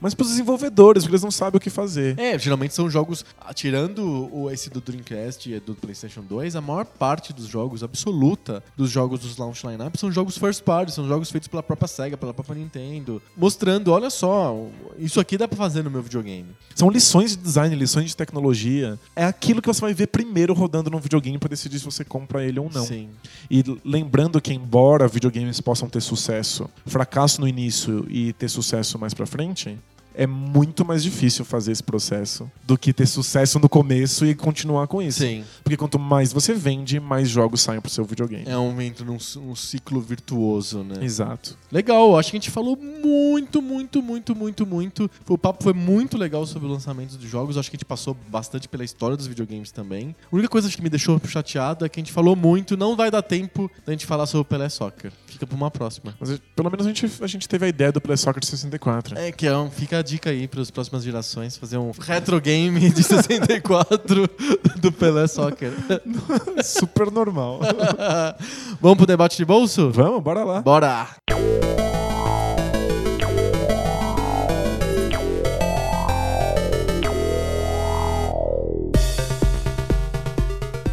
mas pros desenvolvedores, porque eles não sabem o que fazer. É, geralmente são jogos, tirando o, esse do Dreamcast e do PlayStation 2, a maior parte dos jogos, absoluta dos jogos dos launch lineup, são jogos first party, são jogos feitos pela própria Sega, pela própria Nintendo, mostrando, olha só, isso aqui dá pra fazer no meu videogame. São lições de design, lições de tecnologia. É aquilo que você vai ver primeiro rodando num videogame pra decidir se você compra ele ou não. Sim. E lembrando que, embora videogames possam ter sucesso, fracasso no início e ter sucesso mais pra frente, é muito mais difícil fazer esse processo do que ter sucesso no começo e continuar com isso. Sim. Porque quanto mais você vende, mais jogos saem pro seu videogame. É um entra num um ciclo virtuoso, né? Exato. Legal, acho que a gente falou muito, muito, muito, muito, muito. O papo foi muito legal sobre o lançamento dos jogos. Acho que a gente passou bastante pela história dos videogames também. A única coisa que me deixou chateado é que a gente falou muito, não vai dar tempo da gente falar sobre o Pelé Soccer. Fica pra uma próxima. Mas pelo menos a gente, a gente teve a ideia do Play Soccer de 64. É, que é um, fica a dica aí para as próximas gerações fazer um retro game de 64 do Pelé Soccer. Super normal. Vamos pro debate de bolso? Vamos, bora lá. Bora!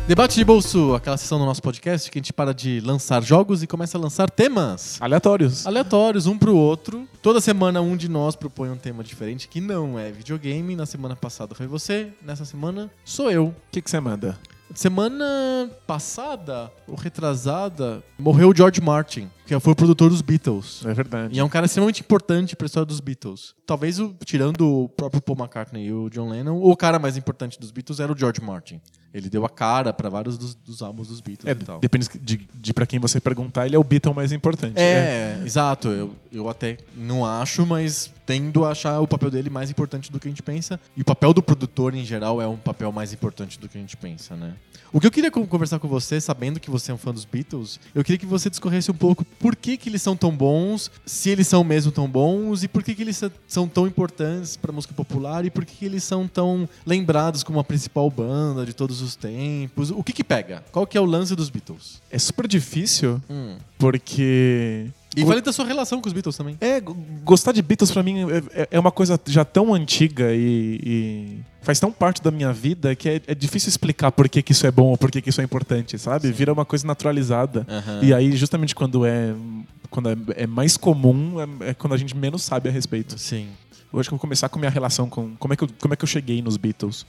Debate de bolso, aquela sessão do nosso podcast que a gente para de lançar jogos e começa a lançar temas Aleatórios. aleatórios, um pro outro. Toda semana um de nós propõe um tema diferente que não é videogame. Na semana passada foi você, nessa semana sou eu. O que, você manda? Semana passada, ou retrasada, morreu o George Martin, que foi o produtor dos Beatles. É verdade. E é um cara extremamente importante pra história dos Beatles. Talvez, o, tirando o próprio Paul McCartney e o John Lennon, o cara mais importante dos Beatles era o George Martin. Ele deu a cara pra vários dos, dos álbuns dos Beatles É, e tal. depende de, de para quem você perguntar, ele é o Beatle mais importante. né? É, exato. Eu, eu até não acho, mas tendo a achar o papel dele mais importante do que a gente pensa. E o papel do produtor, em geral, é um papel mais importante do que a gente pensa, né? O que eu queria co- conversar com você, sabendo que você é um fã dos Beatles, eu queria que você discorresse um pouco por que, que eles são tão bons, se eles são mesmo tão bons, e por que, que eles são tão importantes pra música popular, e por que, que eles são tão lembrados como a principal banda de todos os tempos. O que que pega? Qual que é o lance dos Beatles? É super difícil, Hum. porque. E fale da sua relação com os Beatles também. É, gostar de Beatles pra mim é, é- é uma coisa já tão antiga e, e faz tão parte da minha vida que é, é difícil explicar por que, que isso é bom ou por que, que isso é importante, sabe? Vira uma coisa naturalizada. Aham. E aí, justamente quando é. Quando quando é, é mais comum, é, é quando a gente menos sabe a respeito. Sim. Eu acho que eu vou começar com a minha relação com como é que eu, como é que eu cheguei nos Beatles.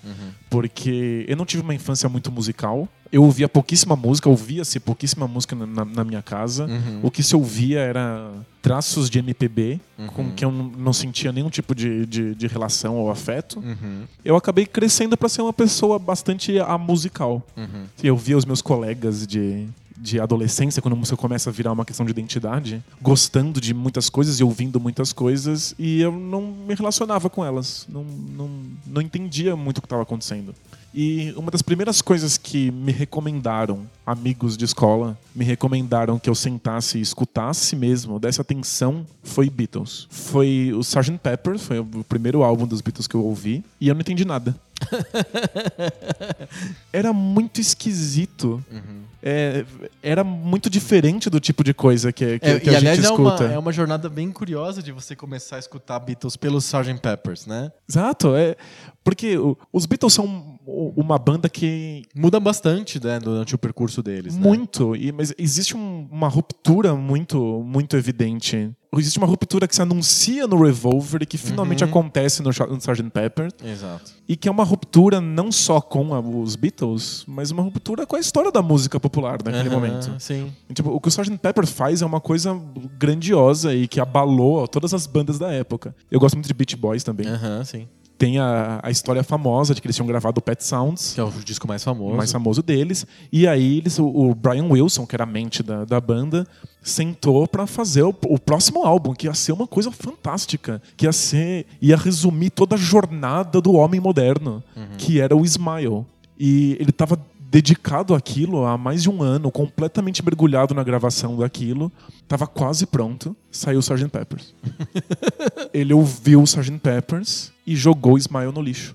Porque eu não tive uma infância muito musical. Eu ouvia pouquíssima música, ouvia-se pouquíssima música na, na- minha casa. Uhum. O que se ouvia era traços de MPB, com que eu não, sentia nenhum tipo de, de, de relação ou afeto. Uhum. Eu acabei crescendo para ser uma pessoa bastante amusical. Uhum. Eu via os meus colegas de, de adolescência, quando a música começa a virar uma questão de identidade, gostando de muitas coisas e ouvindo muitas coisas, e eu não me relacionava com elas. Não, não, não entendia muito o que estava acontecendo. E uma das primeiras coisas que me recomendaram, amigos de escola, me recomendaram que eu sentasse e escutasse mesmo, desse atenção, foi Beatles. Foi o Sgt. Pepper, foi o primeiro álbum dos Beatles que eu ouvi, e eu não entendi nada. Era muito esquisito. É, era muito diferente do tipo de coisa que, que, É, que a aliás, gente é uma, escuta. é uma jornada bem curiosa de você começar a escutar Beatles pelos Sgt. Peppers, né? Exato, é. Porque os Beatles são uma banda que Muda bastante né, durante o percurso deles. né? Muito, e, mas existe um- uma ruptura muito, muito evidente. Existe uma ruptura que se anuncia no Revolver e que finalmente Uhum. acontece no, no Sgt. Pepper. Exato. E que é uma ruptura não só com a- os Beatles, mas uma ruptura com a história da música popular naquele Aham, momento. Sim. E, tipo, o que o Sgt. Pepper faz é uma coisa grandiosa e que abalou todas as bandas da época. Eu gosto muito de Beach Boys também. Aham, sim. Tem a, a história famosa de que eles tinham gravado o Pet Sounds Que é o disco mais famoso. mais famoso deles. E aí eles, o, o Brian Wilson, que era a mente da, da banda, sentou pra fazer o, o próximo álbum, que ia ser uma coisa fantástica, que ia ser ia resumir toda a jornada do homem moderno, que era o Smile. E ele tava dedicado àquilo há mais de um ano, completamente mergulhado na gravação daquilo. Tava quase pronto, saiu o Sgt. Peppers. ele ouviu o Sgt. Peppers e jogou o Smile no lixo.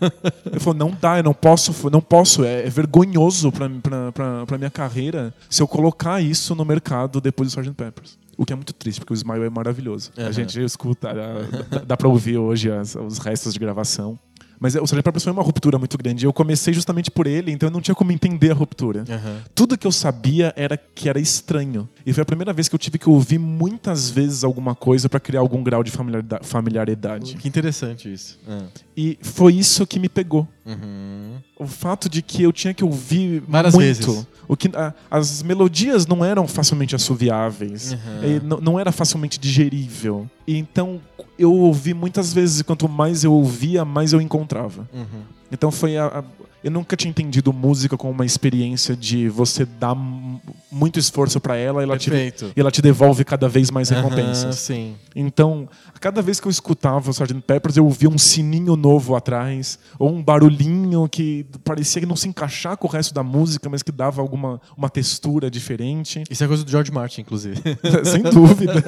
Ele falou, não dá, eu não posso, não posso, é, é vergonhoso pra minha carreira se eu colocar isso no mercado depois do Sgt. Peppers. O que é muito triste, porque o Smile é maravilhoso. A Aham. gente escuta, dá, dá, pra ouvir hoje as- os restos de gravação. Mas o Sgt. Peppers foi uma ruptura muito grande. Eu comecei justamente por ele, então eu não tinha como entender a ruptura. Aham. Tudo que eu sabia era que era estranho. E foi a primeira vez que eu tive que ouvir muitas vezes alguma coisa pra criar algum grau de familiarida- familiaridade. Que interessante isso. Ah. E foi isso que me pegou. Uhum. O fato de que eu tinha que ouvir Várias muito. vezes. O que, a- as melodias não eram facilmente assoviáveis. Uhum. Não, não era facilmente digerível. E então eu ouvi muitas vezes, e quanto mais eu ouvia, mais eu encontrava. Uhum. Então foi a, a- eu nunca tinha entendido música como uma experiência de você dar muito esforço pra ela e ela, te, e ela te devolve cada vez mais recompensas. sim. Então, cada vez que eu escutava o Sgt. Peppers, eu ouvia um sininho novo atrás, ou um barulhinho que parecia que não se encaixar com o resto da música, mas que dava alguma uma textura diferente. Isso é coisa do George Martin, inclusive. Sem dúvida.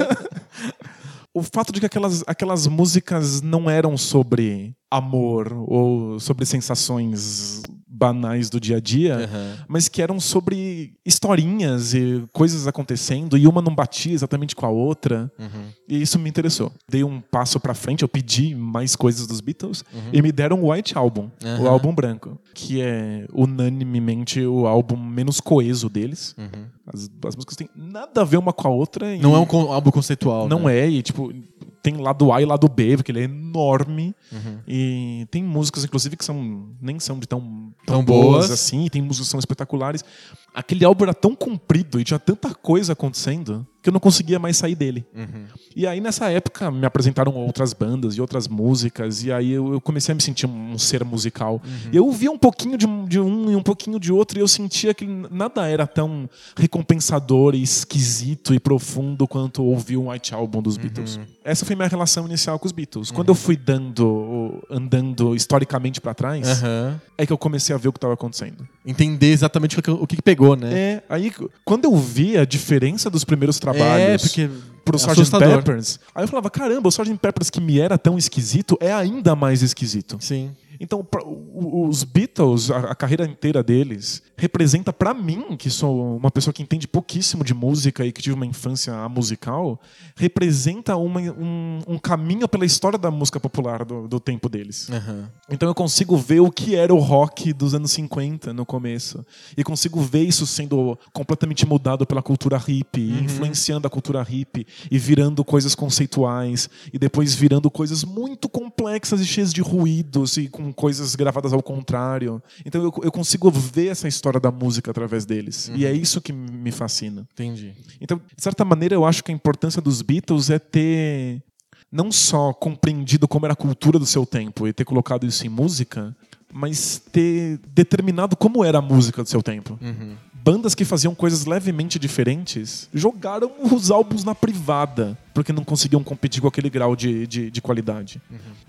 O fato de que aquelas, aquelas músicas não eram sobre amor ou sobre sensações banais do dia a dia, Aham. mas que eram sobre historinhas e coisas acontecendo e uma não batia exatamente com a outra. Uhum. E isso me interessou. Dei um passo pra frente, eu pedi mais coisas dos Beatles Uhum. e me deram o White Album, o álbum branco, que é unanimemente o álbum menos coeso deles. Uhum. As, as músicas têm nada a ver uma com a outra. e Não é um álbum conceitual. Não né? é, e tipo, tem lado A e lado B, porque ele é enorme. Uhum. E tem músicas, inclusive, que são nem são de tão, tão, Tão boas. boas. assim, e tem músicas que são espetaculares. Aquele álbum era tão comprido e tinha tanta coisa acontecendo que eu não conseguia mais sair dele. Uhum. E aí, nessa época, me apresentaram outras bandas e outras músicas, e aí eu, eu comecei a me sentir um, um ser musical. Uhum. Eu ouvia um pouquinho de, um- de um e um pouquinho de outro, e eu sentia que nada era tão recompensador e esquisito e profundo quanto ouvir um White Album dos Beatles. Essa foi minha relação inicial com os Beatles. Quando eu fui dando, andando historicamente pra trás, é que eu comecei a ver o que estava acontecendo. Entender exatamente o que, o que pegou, né? É, aí quando eu vi a diferença dos primeiros trabalhos É, porque pro é Sgt. Peppers, aí eu falava, caramba, o Sgt. Peppers que me era tão esquisito é ainda mais esquisito. Sim. Então, os Beatles, a, carreira inteira deles, representa pra mim, que sou uma pessoa que entende pouquíssimo de música e que tive uma infância musical, representa uma- um, um caminho pela história da música popular do, do tempo deles. Então eu consigo ver o que era o rock dos anos 50 no começo. E consigo ver isso sendo completamente mudado pela cultura hippie, e influenciando a cultura hippie e virando coisas conceituais e depois virando coisas muito complexas e cheias de ruídos e com coisas gravadas ao contrário. Então eu, eu consigo ver essa história da música através deles. E é isso que me fascina. Entendi. Então, de certa maneira, eu acho que a importância dos Beatles é ter não só compreendido como era a cultura do seu tempo e ter colocado isso em música, mas ter determinado como era a música do seu tempo. Bandas que faziam coisas levemente diferentes jogaram os álbuns na privada, porque não conseguiam competir com aquele grau de, de, de qualidade.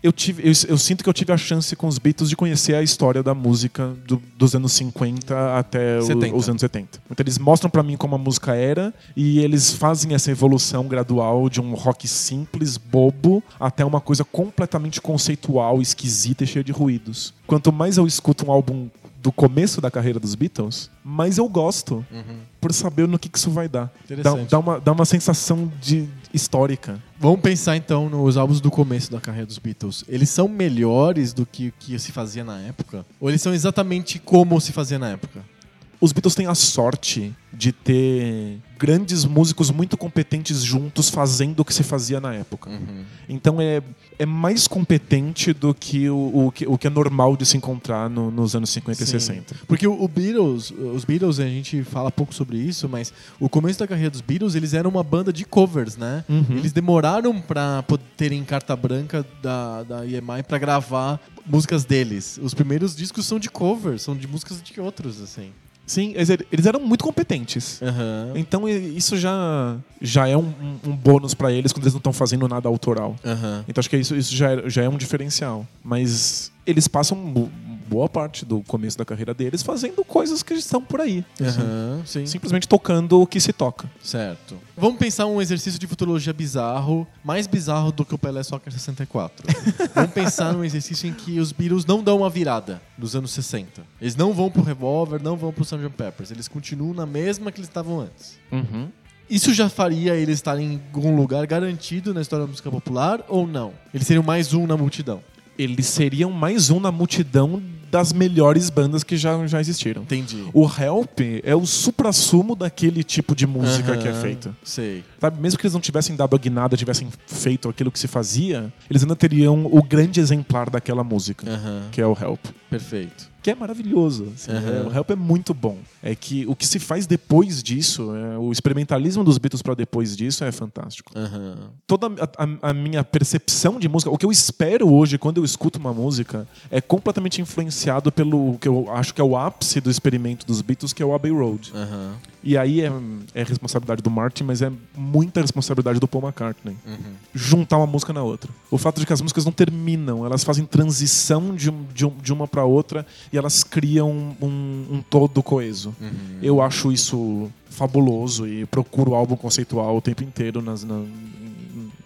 Eu, tive, eu, eu sinto que eu tive a chance com os Beatles de conhecer a história da música do- dos anos 50 até o- 70. os anos 70. Então eles mostram pra mim como a música era e eles fazem essa evolução gradual de um rock simples, bobo, até uma coisa completamente conceitual, esquisita e cheia de ruídos. Quanto mais eu escuto um álbum do começo da carreira dos Beatles, mais eu gosto por saber no que, que isso vai dar. Dá, dá uma, dá uma sensação de histórica. Vamos pensar então nos álbuns do começo da carreira dos Beatles. Eles são melhores do que o que se fazia na época? Ou eles são exatamente como se fazia na época? Os Beatles têm a sorte de ter grandes músicos muito competentes juntos fazendo o que se fazia na época. Então é, é mais competente do que o, o, que o que é normal de se encontrar no- nos anos 50 e Sim. 60. Porque o, o Beatles, os Beatles, a gente fala pouco sobre isso, mas o começo da carreira dos Beatles, eles eram uma banda de covers, né? Uhum. Eles demoraram pra po- terem carta branca da, da EMI pra gravar músicas deles. Os primeiros discos são de covers, são de músicas de outros, assim. Sim, eles, eram muito competentes. Aham. Então isso já, já é um, um- um bônus pra eles quando eles não estão fazendo nada autoral. Aham. Então acho que isso, isso já, é, já é um diferencial. Mas eles passam boa parte do começo da carreira deles fazendo coisas que estão por aí. assim. Aham, sim. Simplesmente tocando o que se toca. Certo. Vamos pensar um exercício de futurologia bizarro, mais bizarro do que o Pelé Soccer 64. Vamos pensar num exercício em que os Beatles não dão uma virada nos anos 60. Eles não vão pro Revolver, não vão pro Sgt. Peppers. Eles continuam na mesma que eles estavam antes. Isso já faria eles estarem em algum lugar garantido na história da música popular ou não? Eles seriam mais um na multidão. Eles seriam mais um na multidão das melhores bandas que já, já existiram. Entendi. O Help é o supra-sumo daquele tipo de música que é feita. Sei. Sabe, mesmo que eles não tivessem dado a guinada, tivessem feito aquilo que se fazia, eles ainda teriam o grande exemplar daquela música, Aham. que é o Help. Perfeito. Que é maravilhoso. assim, é, O Help é muito bom. É que o que se faz depois disso, é, o experimentalismo dos Beatles para depois disso é fantástico. Aham. Toda a, a- a minha percepção de música, o que eu espero hoje quando eu escuto uma música, é completamente influenciado pelo que eu acho que é o ápice do experimento dos Beatles, que é o Abbey Road. Aham. E aí é, é responsabilidade do Martin, mas é muita responsabilidade do Paul McCartney. Uhum. Juntar uma música na outra. O fato de que as músicas não terminam, elas fazem transição de, de de uma para outra e elas criam um, um todo coeso. Uhum. Eu acho isso fabuloso e procuro álbum conceitual o tempo inteiro nas, na-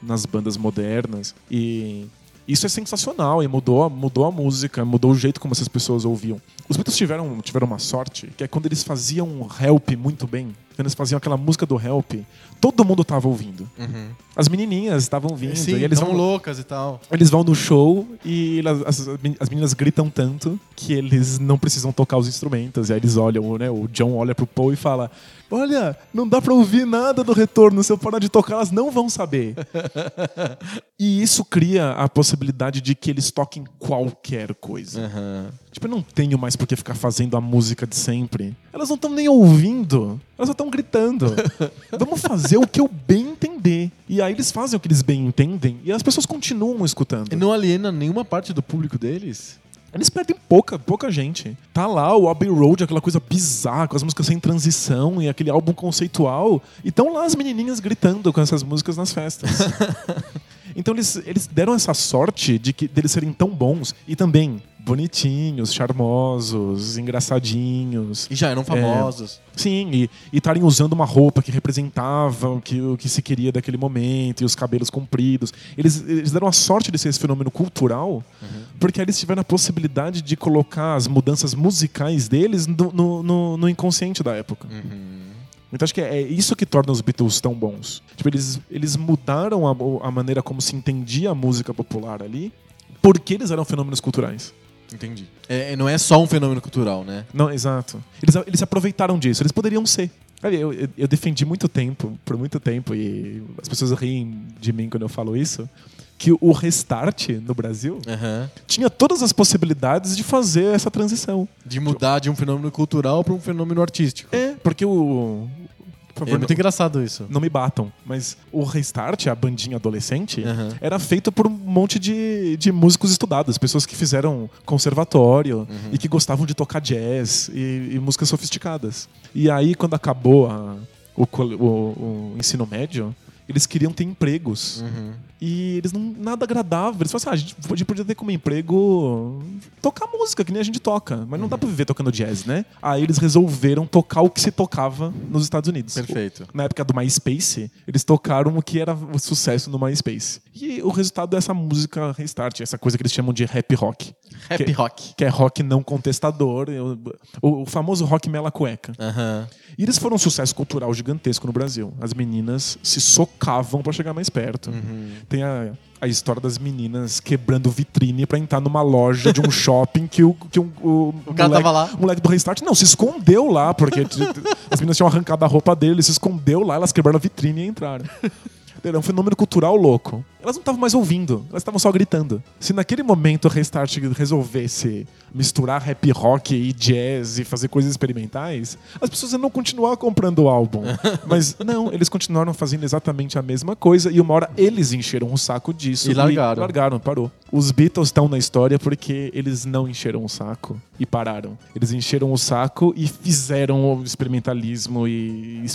nas bandas modernas. E isso é sensacional e mudou, mudou a música, mudou o jeito como essas pessoas ouviam. Os Beatles tiveram, tiveram uma sorte, que é quando eles faziam Help muito bem, quando eles faziam aquela música do Help, todo mundo tava ouvindo. Uhum. As menininhas estavam vindo Sim, e eles vão, loucas e tal. eles vão no show e as, as meninas gritam tanto que eles não precisam tocar os instrumentos. E aí eles olham, né? O John olha pro Paul e fala: Olha, não dá pra ouvir nada do retorno. Se eu parar de tocar, elas não vão saber. e isso cria a possibilidade de que eles toquem qualquer coisa. Aham. Tipo, eu não tenho mais por que ficar fazendo a música de sempre. Elas não estão nem ouvindo. Elas só estão gritando. Vamos fazer o que eu bem entender. E aí eles fazem o que eles bem entendem e as pessoas continuam escutando. E não aliena nenhuma parte do público deles? Eles perdem pouca, pouca gente. Tá lá o Abbey Road, aquela coisa bizarra, com as músicas sem transição e aquele álbum conceitual. E estão lá as menininhas gritando com essas músicas nas festas. então eles, eles deram essa sorte de que deles serem tão bons e também bonitinhos, charmosos, engraçadinhos. E já eram famosos. Sim, e estarem usando uma roupa que representava o que, o que se queria daquele momento, e os cabelos compridos. Eles, eles deram a sorte de ser esse fenômeno cultural, porque eles tiveram a possibilidade de colocar as mudanças musicais deles no, no, no- no inconsciente da época. Então acho que é isso que torna os Beatles tão bons. Tipo, eles, eles mudaram a, a maneira como se entendia a música popular ali, porque eles eram fenômenos culturais. Entendi. É, não é só um fenômeno cultural, né? Não, exato. Eles, eles se aproveitaram disso, eles poderiam ser. Eu, eu, eu defendi muito tempo, por muito tempo, e as pessoas riem de mim quando eu falo isso, que o Restart no Brasil Aham. tinha todas as possibilidades de fazer essa transição. De mudar de um fenômeno cultural para um fenômeno artístico. É, porque o. Favor, É muito não, engraçado isso. não me batam, mas o Restart, a bandinha adolescente, Aham. era feito por um monte de, de músicos estudados, pessoas que fizeram conservatório e que gostavam de tocar jazz e, e músicas sofisticadas. E aí, quando acabou a- o, o- o ensino médio, eles queriam ter empregos. Uhum. E eles não nada agradava. Eles falaram assim: ah, a gente podia- ter como emprego tocar música, que nem a gente toca. Mas não dá pra viver tocando jazz, né? Aí eles resolveram tocar o que se tocava nos Estados Unidos. Perfeito. Na época do MySpace, eles tocaram o que era o sucesso no MySpace. E o resultado é essa música Restart, essa coisa que eles chamam de rap rock. Rap que, rock. Que é rock não contestador, o, o famoso rock mela cueca. Aham. E eles foram um sucesso cultural gigantesco no Brasil. As meninas se socavam pra chegar mais perto. Tem a, a história das meninas quebrando vitrine pra entrar numa loja de um shopping que o, que o, o, O cara tava lá. o moleque do Restart não, se escondeu lá, porque as meninas tinham arrancado a roupa dele, ele se escondeu lá, elas quebraram a vitrine e entraram. Era um fenômeno cultural louco. Elas não estavam mais ouvindo, elas estavam só gritando. Se naquele momento o Restart resolvesse misturar rap rock e jazz e fazer coisas experimentais, as pessoas iam não continuar comprando o álbum. Mas não, eles continuaram fazendo exatamente a mesma coisa e uma hora eles encheram o saco disso. E largaram. largaram, parou. Os Beatles estão na história porque eles não encheram o saco e pararam. Eles encheram o saco e fizeram o experimentalismo e,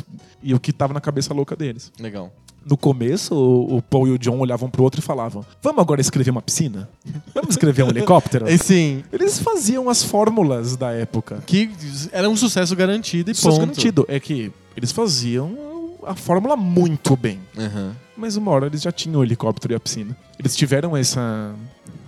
e o que estava na cabeça louca deles. Legal. No começo, o Paul e o John olhavam pro outro e falavam: Vamos agora escrever uma piscina? Vamos escrever um helicóptero? E sim, Eles faziam as fórmulas da época. que era um sucesso garantido e Sucesso ponto. garantido. É que eles faziam a fórmula muito bem. Aham. Mas uma hora eles já tinham o helicóptero e a piscina. Eles tiveram essa,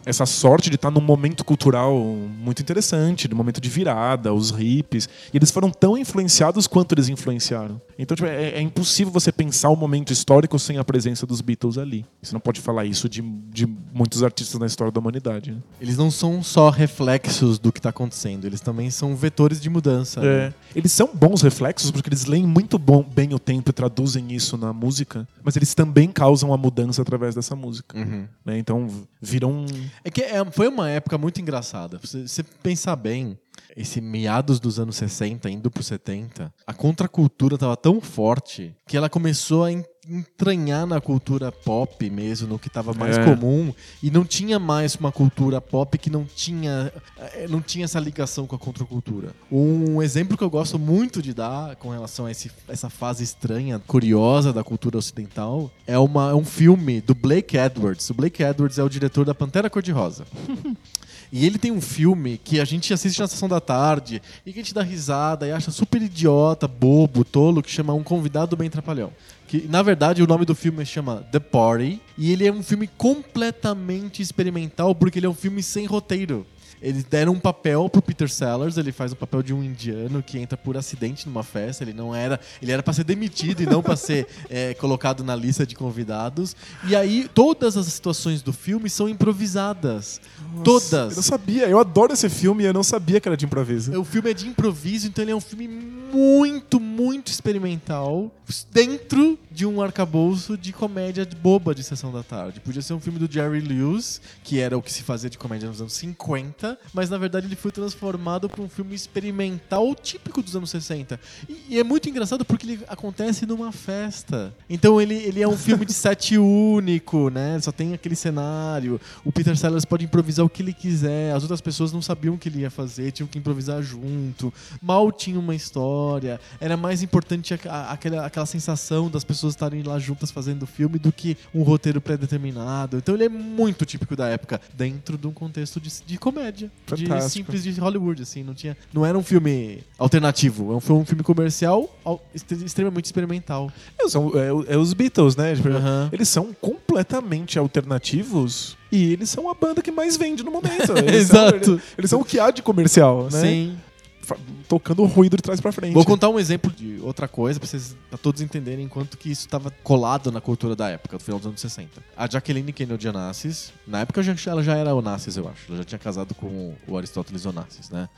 essa sorte de estar num momento cultural muito interessante, num momento de virada, os hippies. E eles foram tão influenciados quanto eles influenciaram. Então tipo, é, é impossível você pensar o momento histórico sem a presença dos Beatles ali. Você não pode falar isso de, de muitos artistas na história da humanidade. né? Eles não são só reflexos do que está acontecendo, eles também são vetores de mudança. É. né? Eles são bons reflexos porque eles leem muito bom- bem o tempo e traduzem isso na música, mas eles também causam a mudança através dessa música. Uhum. né? Então viram um. É que é- foi uma época muito engraçada. Se você pensar bem, esse meados dos anos 60, indo pro 70, a contracultura tava tão forte que ela começou a en- entranhar na cultura pop mesmo, no que tava mais É. comum, e não tinha mais uma cultura pop que não tinha, eh, não tinha essa ligação com a contracultura. Um exemplo que eu gosto muito de dar com relação a esse- essa fase estranha, curiosa da cultura ocidental, é uma, é um filme do Blake Edwards. O Blake Edwards é o diretor da Pantera Cor-de-Rosa. E ele tem um filme que a gente assiste na sessão da tarde e que a gente dá risada e acha super idiota, bobo, tolo, que chama Um Convidado Bem Trapalhão. Que, na verdade, o nome do filme chama The Party e ele é um filme completamente experimental porque ele é um filme sem roteiro. Eles deram um papel pro Peter Sellers, ele faz o papel de um indiano que entra por acidente numa festa. Ele não era. Ele era pra ser demitido e não pra ser é, colocado na lista de convidados. E aí, todas as situações do filme são improvisadas. todas. Eu não sabia, eu adoro esse filme e eu não sabia que era de improviso. O filme é de improviso, então ele é um filme muito, muito experimental dentro de um arcabouço de comédia boba de sessão da tarde. Podia ser um filme do Jerry Lewis, que era o que se fazia de comédia nos anos 50, mas na verdade ele foi transformado para um filme experimental típico dos anos 60. E, e é muito engraçado porque ele acontece numa festa. Então ele, ele é um filme de set único, né? Só tem aquele cenário. O Peter Sellers pode improvisar o que ele quiser. As outras pessoas não sabiam o que ele ia fazer, tinham que improvisar junto. Mal tinha uma história. Era mais importante a- a- aquela, aquela sensação das pessoas estarem lá juntas fazendo o filme do que um roteiro pré-determinado. Então ele é muito típico da época, dentro de um contexto de, de comédia. Comédia de simples de Hollywood, assim, não tinha, não era um filme alternativo, é um- foi um filme comercial al- extre- extremamente experimental. É, são- é- é os Beatles, né? Aham. Eles são completamente alternativos e eles são a banda que mais vende no momento. Eles são- Exato. eles, eles são o que há de comercial, né? Sim. Tocando o ruído de trás pra frente. Vou contar um exemplo de outra coisa pra vocês pra todos entenderem quanto que isso estava colado na cultura da época, do final dos anos 60. A Jacqueline Kennedy Onassis, na época ela já era Onassis, eu acho. Ela já tinha casado com o Aristóteles Onassis, né?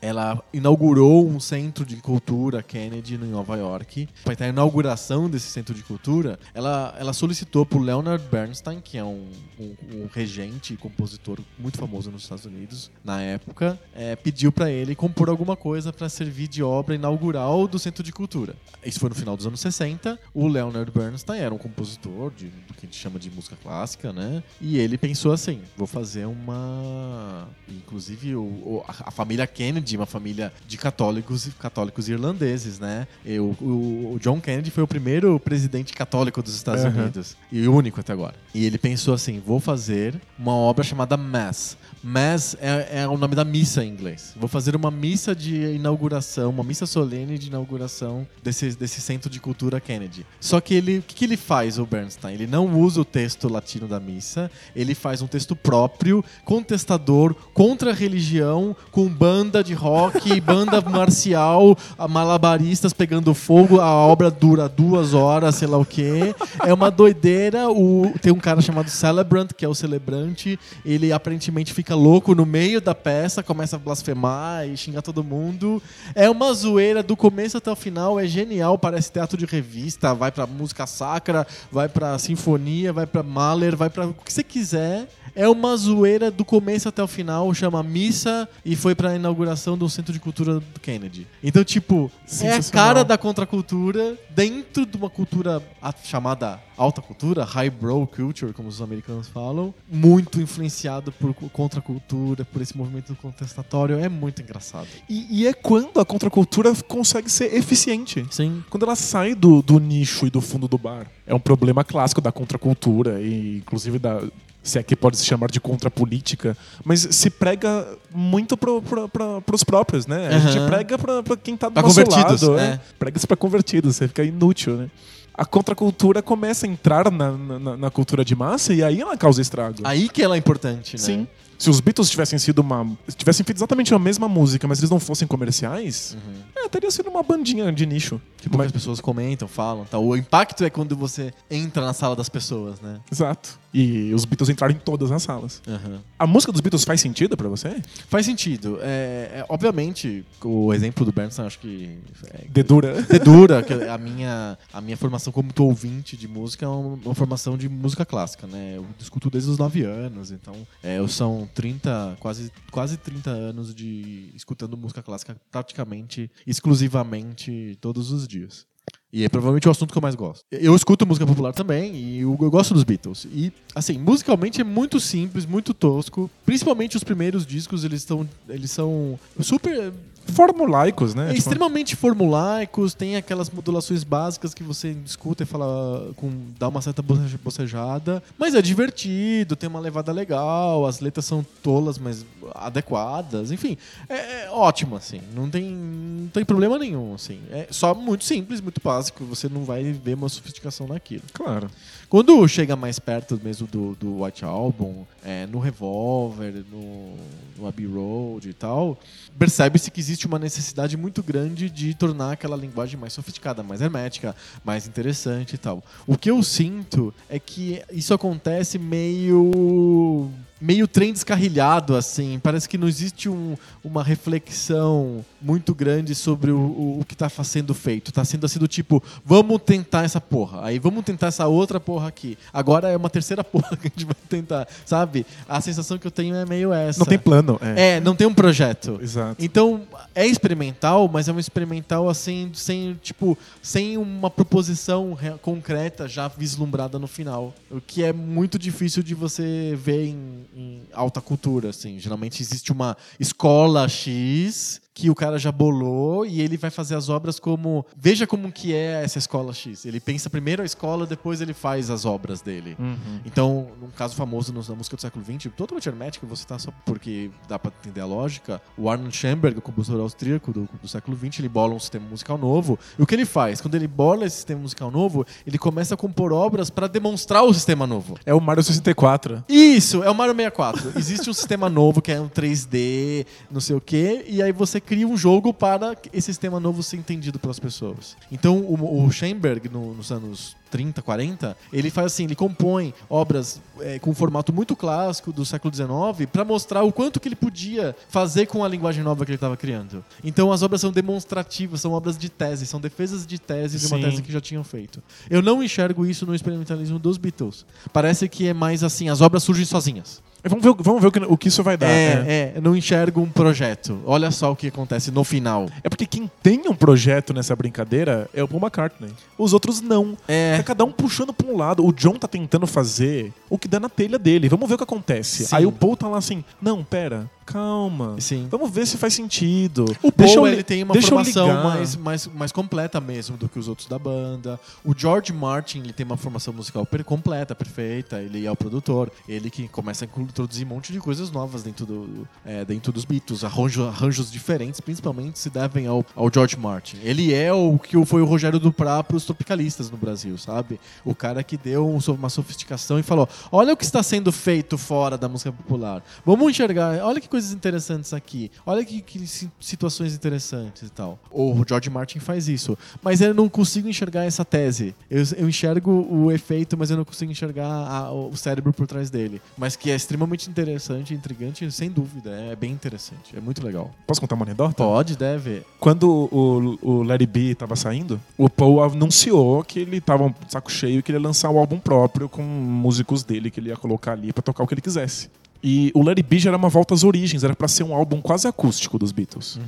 Ela inaugurou um centro de cultura Kennedy em Nova York. Para a inauguração desse centro de cultura, ela, ela solicitou pro Leonard Bernstein, que é um, um- um regente e compositor muito famoso nos Estados Unidos na época, é, pediu para ele compor alguma coisa para servir de obra inaugural do Centro de Cultura. Isso foi no final dos anos 60. O Leonard Bernstein era um compositor de, do que a gente chama de música clássica, né? E ele pensou assim: vou fazer uma. Inclusive, o, o- a, família Kennedy, uma família de católicos católicos irlandeses, né? E o, o- John Kennedy foi o primeiro presidente católico dos Estados Aham. Unidos. E o único até agora. E ele pensou assim: vou fazer uma obra chamada Mass. Mass é, é o nome da missa em inglês. Vou fazer uma missa de inauguração, uma missa solene de inauguração desse, desse centro de cultura Kennedy. Só que ele, o que, que ele faz, o Bernstein? Ele não usa o texto latino da missa, ele faz um texto próprio, contestador, contra a religião, com banda de rock, banda marcial, malabaristas pegando fogo, a obra dura duas horas, sei lá o quê. É uma doideira. O, tem um cara chamado Celebrant, que é o celebrante, ele aparentemente fica louco no meio da peça, começa a blasfemar e xingar todo mundo. É uma zoeira do começo até o final, é genial, parece teatro de revista, vai pra música sacra, vai pra sinfonia, vai pra Mahler, vai pra o que você quiser. É uma zoeira do começo até o final, chama Missa e foi pra inauguração do Centro de Cultura do Kennedy. Então, tipo, é a cara da contracultura dentro de uma cultura chamada alta cultura, highbrow culture, como os americanos falam, muito influenciado por cu- contracultura, por esse movimento contestatório, é muito engraçado. E, e é quando a contracultura consegue ser eficiente. Sim. Quando ela sai do, do nicho e do fundo do bar. É um problema clássico da contracultura e inclusive da se é que pode se chamar de contrapolítica, mas se prega muito pro, pro, pro, pros próprios, né? A gente prega pra, pra quem tá do Pra nosso lado. é. Prega-se pra convertidos, você fica inútil, né? A contracultura começa a entrar na, na, na cultura de massa e aí ela causa estrago. Aí que ela é importante, né? Sim. Se os Beatles tivessem sido uma. tivessem feito exatamente a mesma música, mas eles não fossem comerciais, é, teria sido uma bandinha de nicho. Que poucas pessoas comentam, falam, tal. O impacto é quando você entra na sala das pessoas, né? Exato. E os Beatles entraram em todas as salas. Aham. A música dos Beatles faz sentido pra você? Faz sentido. É, é, obviamente, o exemplo do Bernstein, acho que é, Dedura. Dedura, que a minha, a minha formação como ouvinte de música é uma, uma formação de música clássica, né? Eu escuto desde os 9 anos, então é, eu são 30, quase, quase 30 anos de escutando música clássica praticamente, exclusivamente todos os dias. E é provavelmente o assunto que eu mais gosto. Eu escuto música popular também e eu, eu gosto dos Beatles. E, assim, musicalmente é muito simples, muito tosco. Principalmente os primeiros discos, eles, estão eles são super Formulaicos, né? é Tipo, extremamente formulaicos, tem aquelas modulações básicas que você escuta e fala com dá uma certa boce- bocejada, mas é divertido, tem uma levada legal, as letras são tolas, mas adequadas, enfim, é, é ótimo assim, não tem não tem problema nenhum assim, é só muito simples, muito básico, você não vai ver uma sofisticação naquilo. Claro. Quando chega mais perto mesmo do, do White Album, é, no Revolver, no, no Abbey Road e tal, percebe-se que existe uma necessidade muito grande de tornar aquela linguagem mais sofisticada, mais hermética, mais interessante e tal. O que eu sinto é que isso acontece meio meio trem descarrilhado, assim. Parece que não existe um- uma reflexão muito grande sobre o, o, o que está sendo feito. Tá sendo assim do tipo, vamos tentar essa porra. Aí vamos tentar essa outra porra aqui. Agora é uma terceira porra que a gente vai tentar, sabe? A sensação que eu tenho é meio essa. Não tem plano. É. É, não tem um projeto. Exato. Então, é experimental, mas é um experimental assim, sem, tipo, sem uma proposição re- concreta já vislumbrada no final. O que é muito difícil de você ver em, em alta cultura, assim. Geralmente existe uma escola X que o cara já bolou e ele vai fazer as obras como. Veja como que é essa escola X. Ele pensa primeiro a escola, depois ele faz as obras dele. Então, num caso famoso na música do século XX, totalmente hermético, você tá só porque dá pra entender a lógica. O Arnold Schoenberg, o compositor austríaco do, do século XX, ele bola um sistema musical novo. E o que ele faz? Quando ele bola esse sistema musical novo, ele começa a compor obras para demonstrar o sistema novo. É o Mario 64. Isso, é o Mario 64. Existe um sistema novo que é um 3D, não sei o quê, e aí você cria um jogo para esse sistema novo ser entendido pelas pessoas. Então o, o Schoenberg, no- nos anos 30, 40, ele faz assim, ele compõe obras é, com um formato muito clássico do século XIX para mostrar o quanto que ele podia fazer com a linguagem nova que ele estava criando. Então as obras são demonstrativas, são obras de tese, são defesas de tese de uma Sim. tese que já tinham feito. Eu não enxergo isso no experimentalismo dos Beatles. Parece que é mais assim, as obras surgem sozinhas. Vamos ver, o- vamos ver o, que, o que isso vai dar. É, né? é, não enxergo um projeto. Olha só o que acontece no final. É porque quem tem um projeto nessa brincadeira é o Paul McCartney. Os outros não. É. Tá cada um puxando pra um lado. O John tá tentando fazer o que dá na telha dele. Vamos ver o que acontece. Sim. Aí o Paul tá lá assim: não, pera, calma. Sim. Vamos ver se faz sentido. O Paul ele tem uma formação mais, mais, mais completa mesmo do que os outros da banda. O George Martin ele tem uma formação musical per completa, perfeita. Ele é o produtor. Ele que começa a introduzir um monte de coisas novas dentro, do, é, dentro dos Beatles. Arranjo, arranjos diferentes, principalmente se devem ao, ao George Martin. Ele é o que foi o Rogério Duprá para os tropicalistas no Brasil, sabe? O cara que deu um uma sofisticação e falou: olha o que está sendo feito fora da música popular. Vamos enxergar, olha que coisas interessantes aqui. Olha que, que si- situações interessantes e tal. O George Martin faz isso. Mas eu não consigo enxergar essa tese. Eu, eu enxergo o efeito, mas eu não consigo enxergar a- o cérebro por trás dele. Mas que é extremamente interessante, intrigante, sem dúvida. É bem interessante. É muito legal. Posso contar uma anedota? Pode, deve. Quando o, o Larry B tava saindo, o Paul anunciou que ele tava um saco cheio e queria lançar um álbum próprio com músicos dele que ele ia colocar ali pra tocar o que ele quisesse. E o Larry B já era uma volta às origens, era pra ser um álbum quase acústico dos Beatles.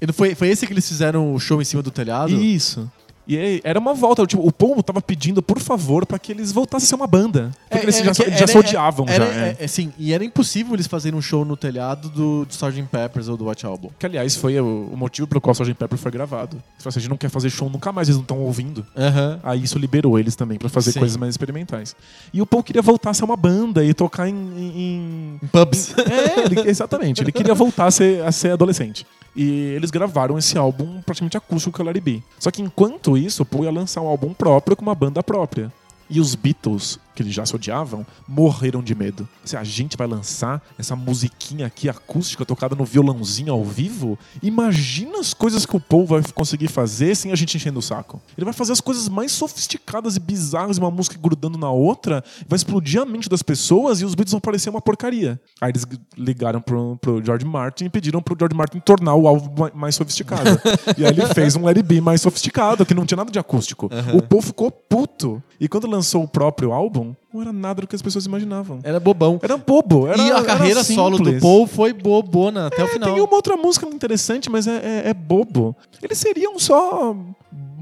E não foi, foi esse que eles fizeram o show em cima do telhado? Isso. E aí, era uma volta, tipo, o Paul tava pedindo, por favor, pra que eles voltassem a ser uma banda. Porque eles já, que eles já se odiavam era, já. é. é, é, sim, e era impossível eles fazerem um show no telhado do, do Sgt. Peppers ou do White Album. Que, aliás, foi o, o motivo pelo qual o Sgt. Pepper foi gravado. Se a gente não quer fazer show nunca mais, eles não estão ouvindo. Aham. Aí isso liberou eles também pra fazer Sim. coisas mais experimentais. E o Paul queria voltar a ser uma banda e tocar em. em- Em pubs. É, ele- exatamente. Ele queria voltar a ser, a ser adolescente. E eles gravaram esse álbum praticamente acústico com o Larry B. Só que enquanto isso, o Paul ia lançar um álbum próprio com uma banda própria. E os Beatles, que eles já se odiavam, morreram de medo. Se a gente vai lançar essa musiquinha aqui acústica tocada no violãozinho ao vivo, imagina as coisas que o Paul vai conseguir fazer sem a gente enchendo o saco. Ele vai fazer as coisas mais sofisticadas e bizarras, uma música grudando na outra, vai explodir a mente das pessoas e os Beatles vão parecer uma porcaria. Aí eles ligaram pro, pro George Martin e pediram pro George Martin tornar o álbum ma- mais sofisticado. e aí ele fez um Let It Be mais sofisticado, que não tinha nada de acústico. O Paul ficou puto. E quando lançou o próprio álbum, não era nada do que as pessoas imaginavam. Era bobão. Era bobo. Era, e a carreira solo do. Paul foi bobona até o final. Tem uma outra música interessante, mas é, é- é bobo. Eles seriam só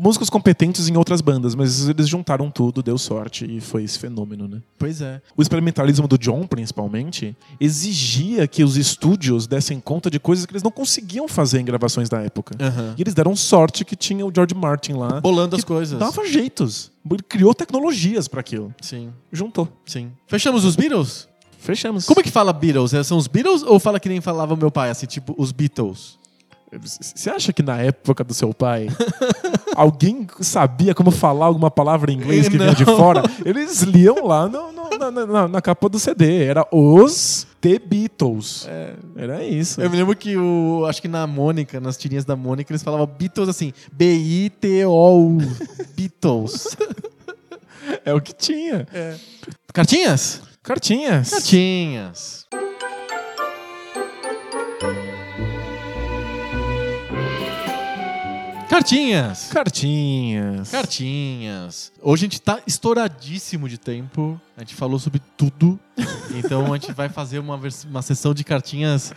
músicos competentes em outras bandas, mas eles juntaram tudo, deu sorte e foi esse fenômeno, né? Pois é. O experimentalismo do John, principalmente, exigia que os estúdios dessem conta de coisas que eles não conseguiam fazer em gravações da época. Aham. E eles deram sorte que tinha o George Martin lá. Bolando as coisas. Dava jeitos. Ele criou tecnologias pra aquilo. Sim, Juntou. sim. Fechamos os Beatles? Fechamos. Como é que fala Beatles? É, São os Beatles ou fala que nem falava meu pai, assim, tipo, os Beatles? Você acha que na época do seu pai alguém sabia como falar alguma palavra em inglês que vinha de fora? Eles liam lá no- no- na, na- na capa do CD. Era os The Beatles. Era isso. Eu me lembro que o. Acho que na Mônica, nas tirinhas da Mônica, eles falavam Beatles assim. B-I-T-O-U. Beatles. É o que tinha. Cartinhas? Cartinhas. Cartinhas. Cartinhas. Cartinhas. Cartinhas. Hoje a gente tá estouradíssimo de tempo. A gente falou sobre tudo. Então a gente vai fazer uma, uma sessão de cartinhas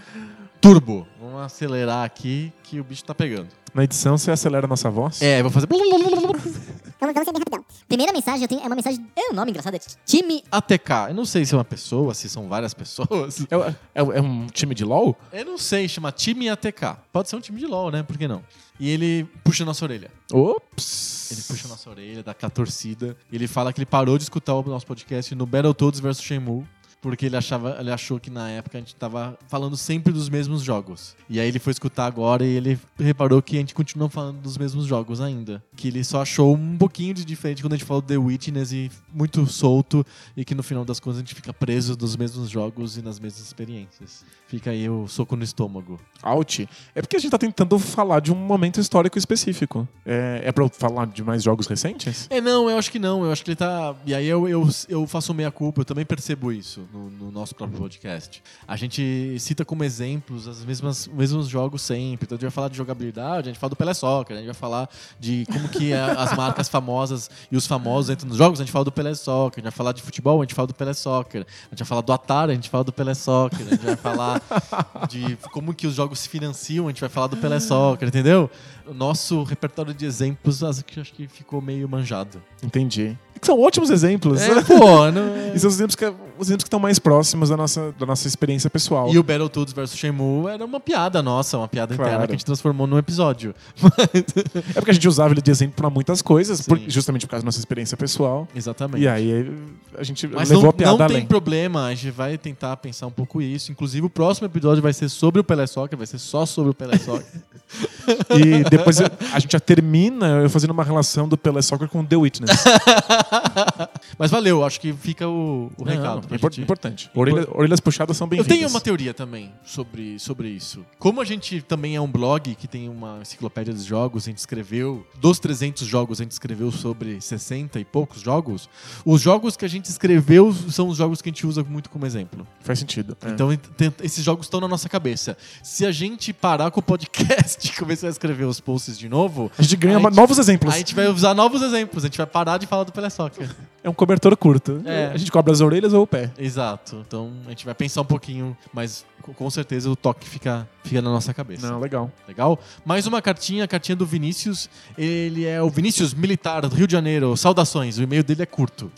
turbo. Vamos acelerar aqui que o bicho tá pegando. Na edição você acelera a nossa voz? É, eu vou fazer. Vamos ser bem rapidão. Primeira mensagem eu tenho, é uma mensagem. É um nome engraçado. É time. ATK. Eu não sei se é uma pessoa, se são várias pessoas. É, é- é um time de LOL? Eu não sei, chama time ATK. Pode ser um time de LoL, né? Por que não? E ele puxa a nossa orelha. Ops. Ele puxa a nossa orelha, dá com a torcida. Ele fala que ele parou de escutar o nosso podcast no Battletoads vs Shenmue. Porque ele, achava, ele achou que na época a gente tava falando sempre dos mesmos jogos. E aí ele foi escutar agora e ele reparou que a gente continua falando dos mesmos jogos ainda. Que ele só achou um pouquinho de diferente quando a gente falou The Witness e muito solto. E que no final das contas a gente fica preso nos mesmos jogos e nas mesmas experiências. Fica aí o soco no estômago. Out. É porque a gente tá tentando falar de um momento histórico específico. É, é pra eu falar de mais jogos recentes? É, não, eu acho que não. Eu acho que ele tá. E aí eu, eu, eu faço meia-culpa, eu também percebo isso no, no nosso próprio podcast. A gente cita como exemplos as mesmas, os mesmos jogos sempre. Então a gente vai falar de jogabilidade, a gente fala do Pelé Soccer, a gente vai falar de como que as marcas famosas e os famosos entram nos jogos, a gente fala do Pelé Soccer. A gente vai falar de futebol, a gente fala do Pelé Soccer. A gente vai falar do Atari, a gente fala do Pelé Soccer. A gente vai falar de como que os jogos se financiam, a gente vai falar do Pelé Soccer, entendeu? O nosso repertório de exemplos acho que ficou meio manjado. Entendi. Que são ótimos exemplos. É, pô, não... E são os exemplos, que, os exemplos que estão mais próximos da nossa, da nossa experiência pessoal. E o Battletoads vs Shenmue era uma piada nossa, uma piada interna Claro. que a gente transformou num episódio. É porque a gente usava ele de exemplo pra muitas coisas, por- justamente por causa da nossa experiência pessoal. Exatamente. E aí a gente Mas levou não, a piada não tem além. problema, a gente vai tentar pensar um pouco isso. Inclusive, o próximo episódio vai ser sobre o Pelé Soccer, vai ser só sobre o Pelé Soccer. E depois a gente já termina eu fazendo uma relação do Pelé Soccer com The Witness. Mas valeu, acho que fica o, o Não, recado. pra impor- gente- Importante. Orelha- orelhas puxadas são Eu bem-vindas. tenho uma teoria também sobre, sobre isso. Como a gente também é um blog que tem uma enciclopédia dos jogos, a gente escreveu, dos 300 jogos, a gente escreveu sobre 60 e poucos jogos. Os jogos que a gente escreveu são os jogos que a gente usa muito como exemplo. Faz sentido. É. Então, tem- esses jogos estão na nossa cabeça. Se a gente parar com o podcast e começar a escrever os posts de novo, a gente ganha a gente- novos exemplos. a gente vai usar novos exemplos. A gente vai parar de falar do Pelé É um cobertor curto. É. A gente cobre as orelhas ou o pé. Exato. Então, a gente vai pensar um pouquinho, mas com- certeza o toque fica, fica na nossa cabeça. Não, legal. Legal? Mais uma cartinha, a cartinha do Vinícius. Ele é o Vinícius Militar do Rio de Janeiro. Saudações. O e-mail dele é curto.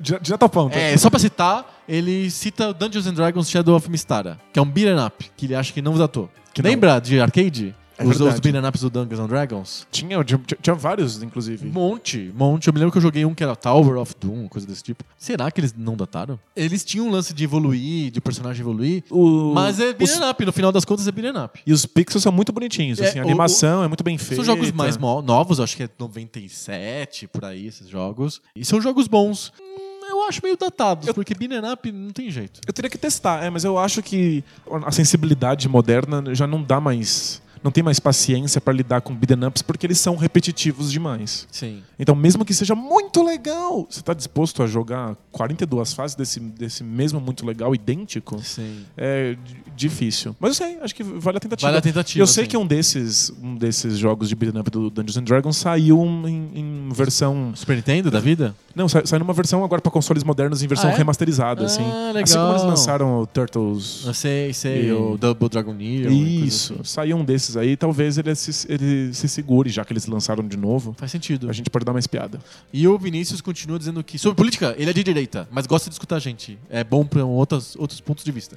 Dire- Direto ao ponto. É, só pra citar, ele cita Dungeons and Dragons Shadow of Mistara, que é um beat'em up, que ele acha que não datou. Que não. Lembra de arcade? É os, os ups do Dungeons and Dragons? Tinha, tinha, tinha vários, inclusive. Um monte, monte. Eu me lembro que eu joguei um que era Tower of Doom, coisa desse tipo. Será que eles não dataram? Eles tinham um lance de evoluir, de personagem evoluir, O- mas é os- beat'em up. No final das contas é up. E os pixels são muito bonitinhos. É, assim, a o- animação é muito bem feita. São jogos mais novos, acho que é 97, por aí, esses jogos. E são jogos bons. Hum, Eu acho meio datados, porque beat'em up não tem jeito. Eu teria que testar, é, mas eu acho que a sensibilidade moderna já não dá mais. Não tem mais paciência pra lidar com beat'em ups porque eles são repetitivos demais. Sim. Então, mesmo que seja muito legal, você tá disposto a jogar 42 fases desse, desse mesmo muito legal, idêntico? Sim. É difícil. Mas eu sei, acho que vale a tentativa. Vale a tentativa, Eu sei sim. que um desses, um desses jogos de beat'em up do Dungeons and Dragons saiu em, em versão. Super Nintendo da vida? Não, sa- saiu numa versão agora pra consoles modernos em versão Ah, é? remasterizada, Ah, assim. legal. Assim como eles lançaram o Turtles. Eu sei, sei. E- O Double Dragoneer. uma coisa Isso, assim. saiu um desses aí, talvez ele se, ele se segure, já que eles lançaram de novo. Faz sentido. A gente pode dar uma espiada. E o Vinícius continua dizendo que, sobre política, ele é de direita, mas gosta de escutar a gente. É bom para outros, outros pontos de vista.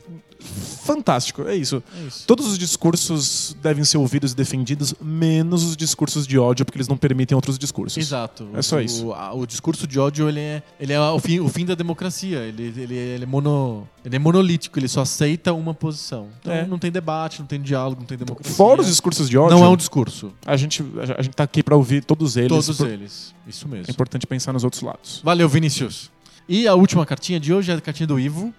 Fantástico, é isso. É isso. Todos os discursos devem ser ouvidos e defendidos, menos os discursos de ódio, porque eles não permitem outros discursos. Exato. É só O- isso. O, a- o discurso de ódio, ele é, ele é o, fim, o fim da democracia. Ele, ele, ele, é mono, ele é monolítico, ele só aceita uma posição. Então É. não tem debate, não tem diálogo, não tem democracia. Fora os discursos de ódio, Não é um discurso. a, gente, a gente tá aqui pra ouvir todos eles. Todos por- eles. Isso mesmo. É importante pensar nos outros lados. Valeu, Vinícius. E a última cartinha de hoje é a cartinha do Ivo.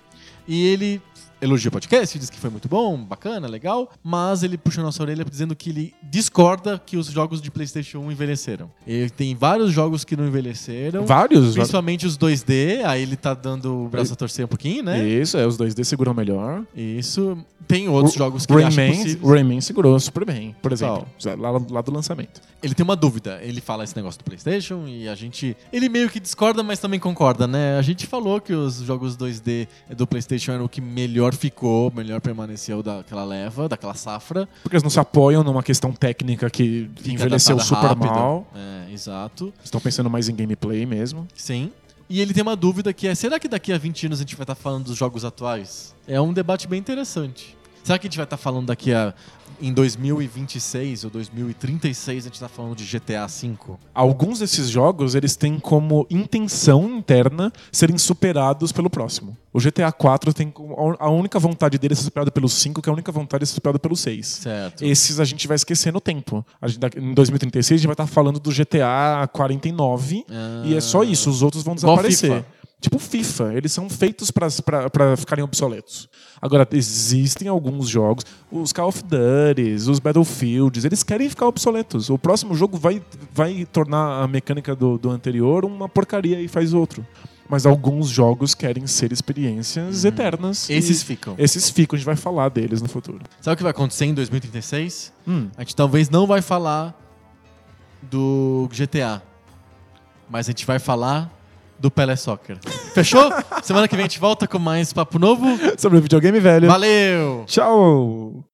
E ele elogia o podcast, diz que foi muito bom, bacana, legal, mas ele puxa a nossa orelha dizendo que ele discorda que os jogos de PlayStation 1 envelheceram. Ele tem vários jogos que não envelheceram. Vários? Principalmente os 2D, aí ele tá dando o braço a torcer um pouquinho, né? Isso, é, os 2D seguram melhor. Isso. Tem outros O- jogos que ele acha Rayman, Rayman segurou super bem, por exemplo. Lá, lá do lançamento. Ele tem uma dúvida. Ele fala esse negócio do PlayStation e a gente. Ele meio que discorda, mas também concorda, né? A gente falou que os jogos 2D do PlayStation eram o que melhor ficou, melhor permaneceu daquela leva, daquela safra. Porque eles não se apoiam numa questão técnica que Fica envelheceu super rápido. mal. É, exato. Estão pensando mais em gameplay mesmo. Sim. E ele tem uma dúvida que é: será que daqui a 20 anos a gente vai estar falando dos jogos atuais? É um debate bem interessante. Será que a gente vai estar falando daqui a. Em 2026 ou 2036 a gente tá falando de GTA V? Alguns desses jogos eles têm como intenção interna serem superados pelo próximo. O GTA 4 tem a única vontade dele é ser superado pelo 5, que a única vontade é ser superado pelo 6. Certo. Esses a gente vai esquecer no tempo. Gente, em 2036 a gente vai estar falando do GTA 49 e é só isso, os outros vão desaparecer. Tipo FIFA, eles são feitos para ficarem obsoletos. Agora, existem alguns jogos, os Call of Duty, os Battlefields, eles querem ficar obsoletos. O próximo jogo vai, vai tornar a mecânica do, do anterior uma porcaria e faz outro. Mas alguns jogos querem ser experiências eternas. Esses ficam. Esses ficam, a gente vai falar deles no futuro. Sabe o que vai acontecer em 2036? Hum. A gente talvez não vai falar do GTA, mas a gente vai falar do Pelé Soccer. Fechou? Semana que vem a gente volta com mais papo novo. Sobre videogame velho. Valeu! Tchau!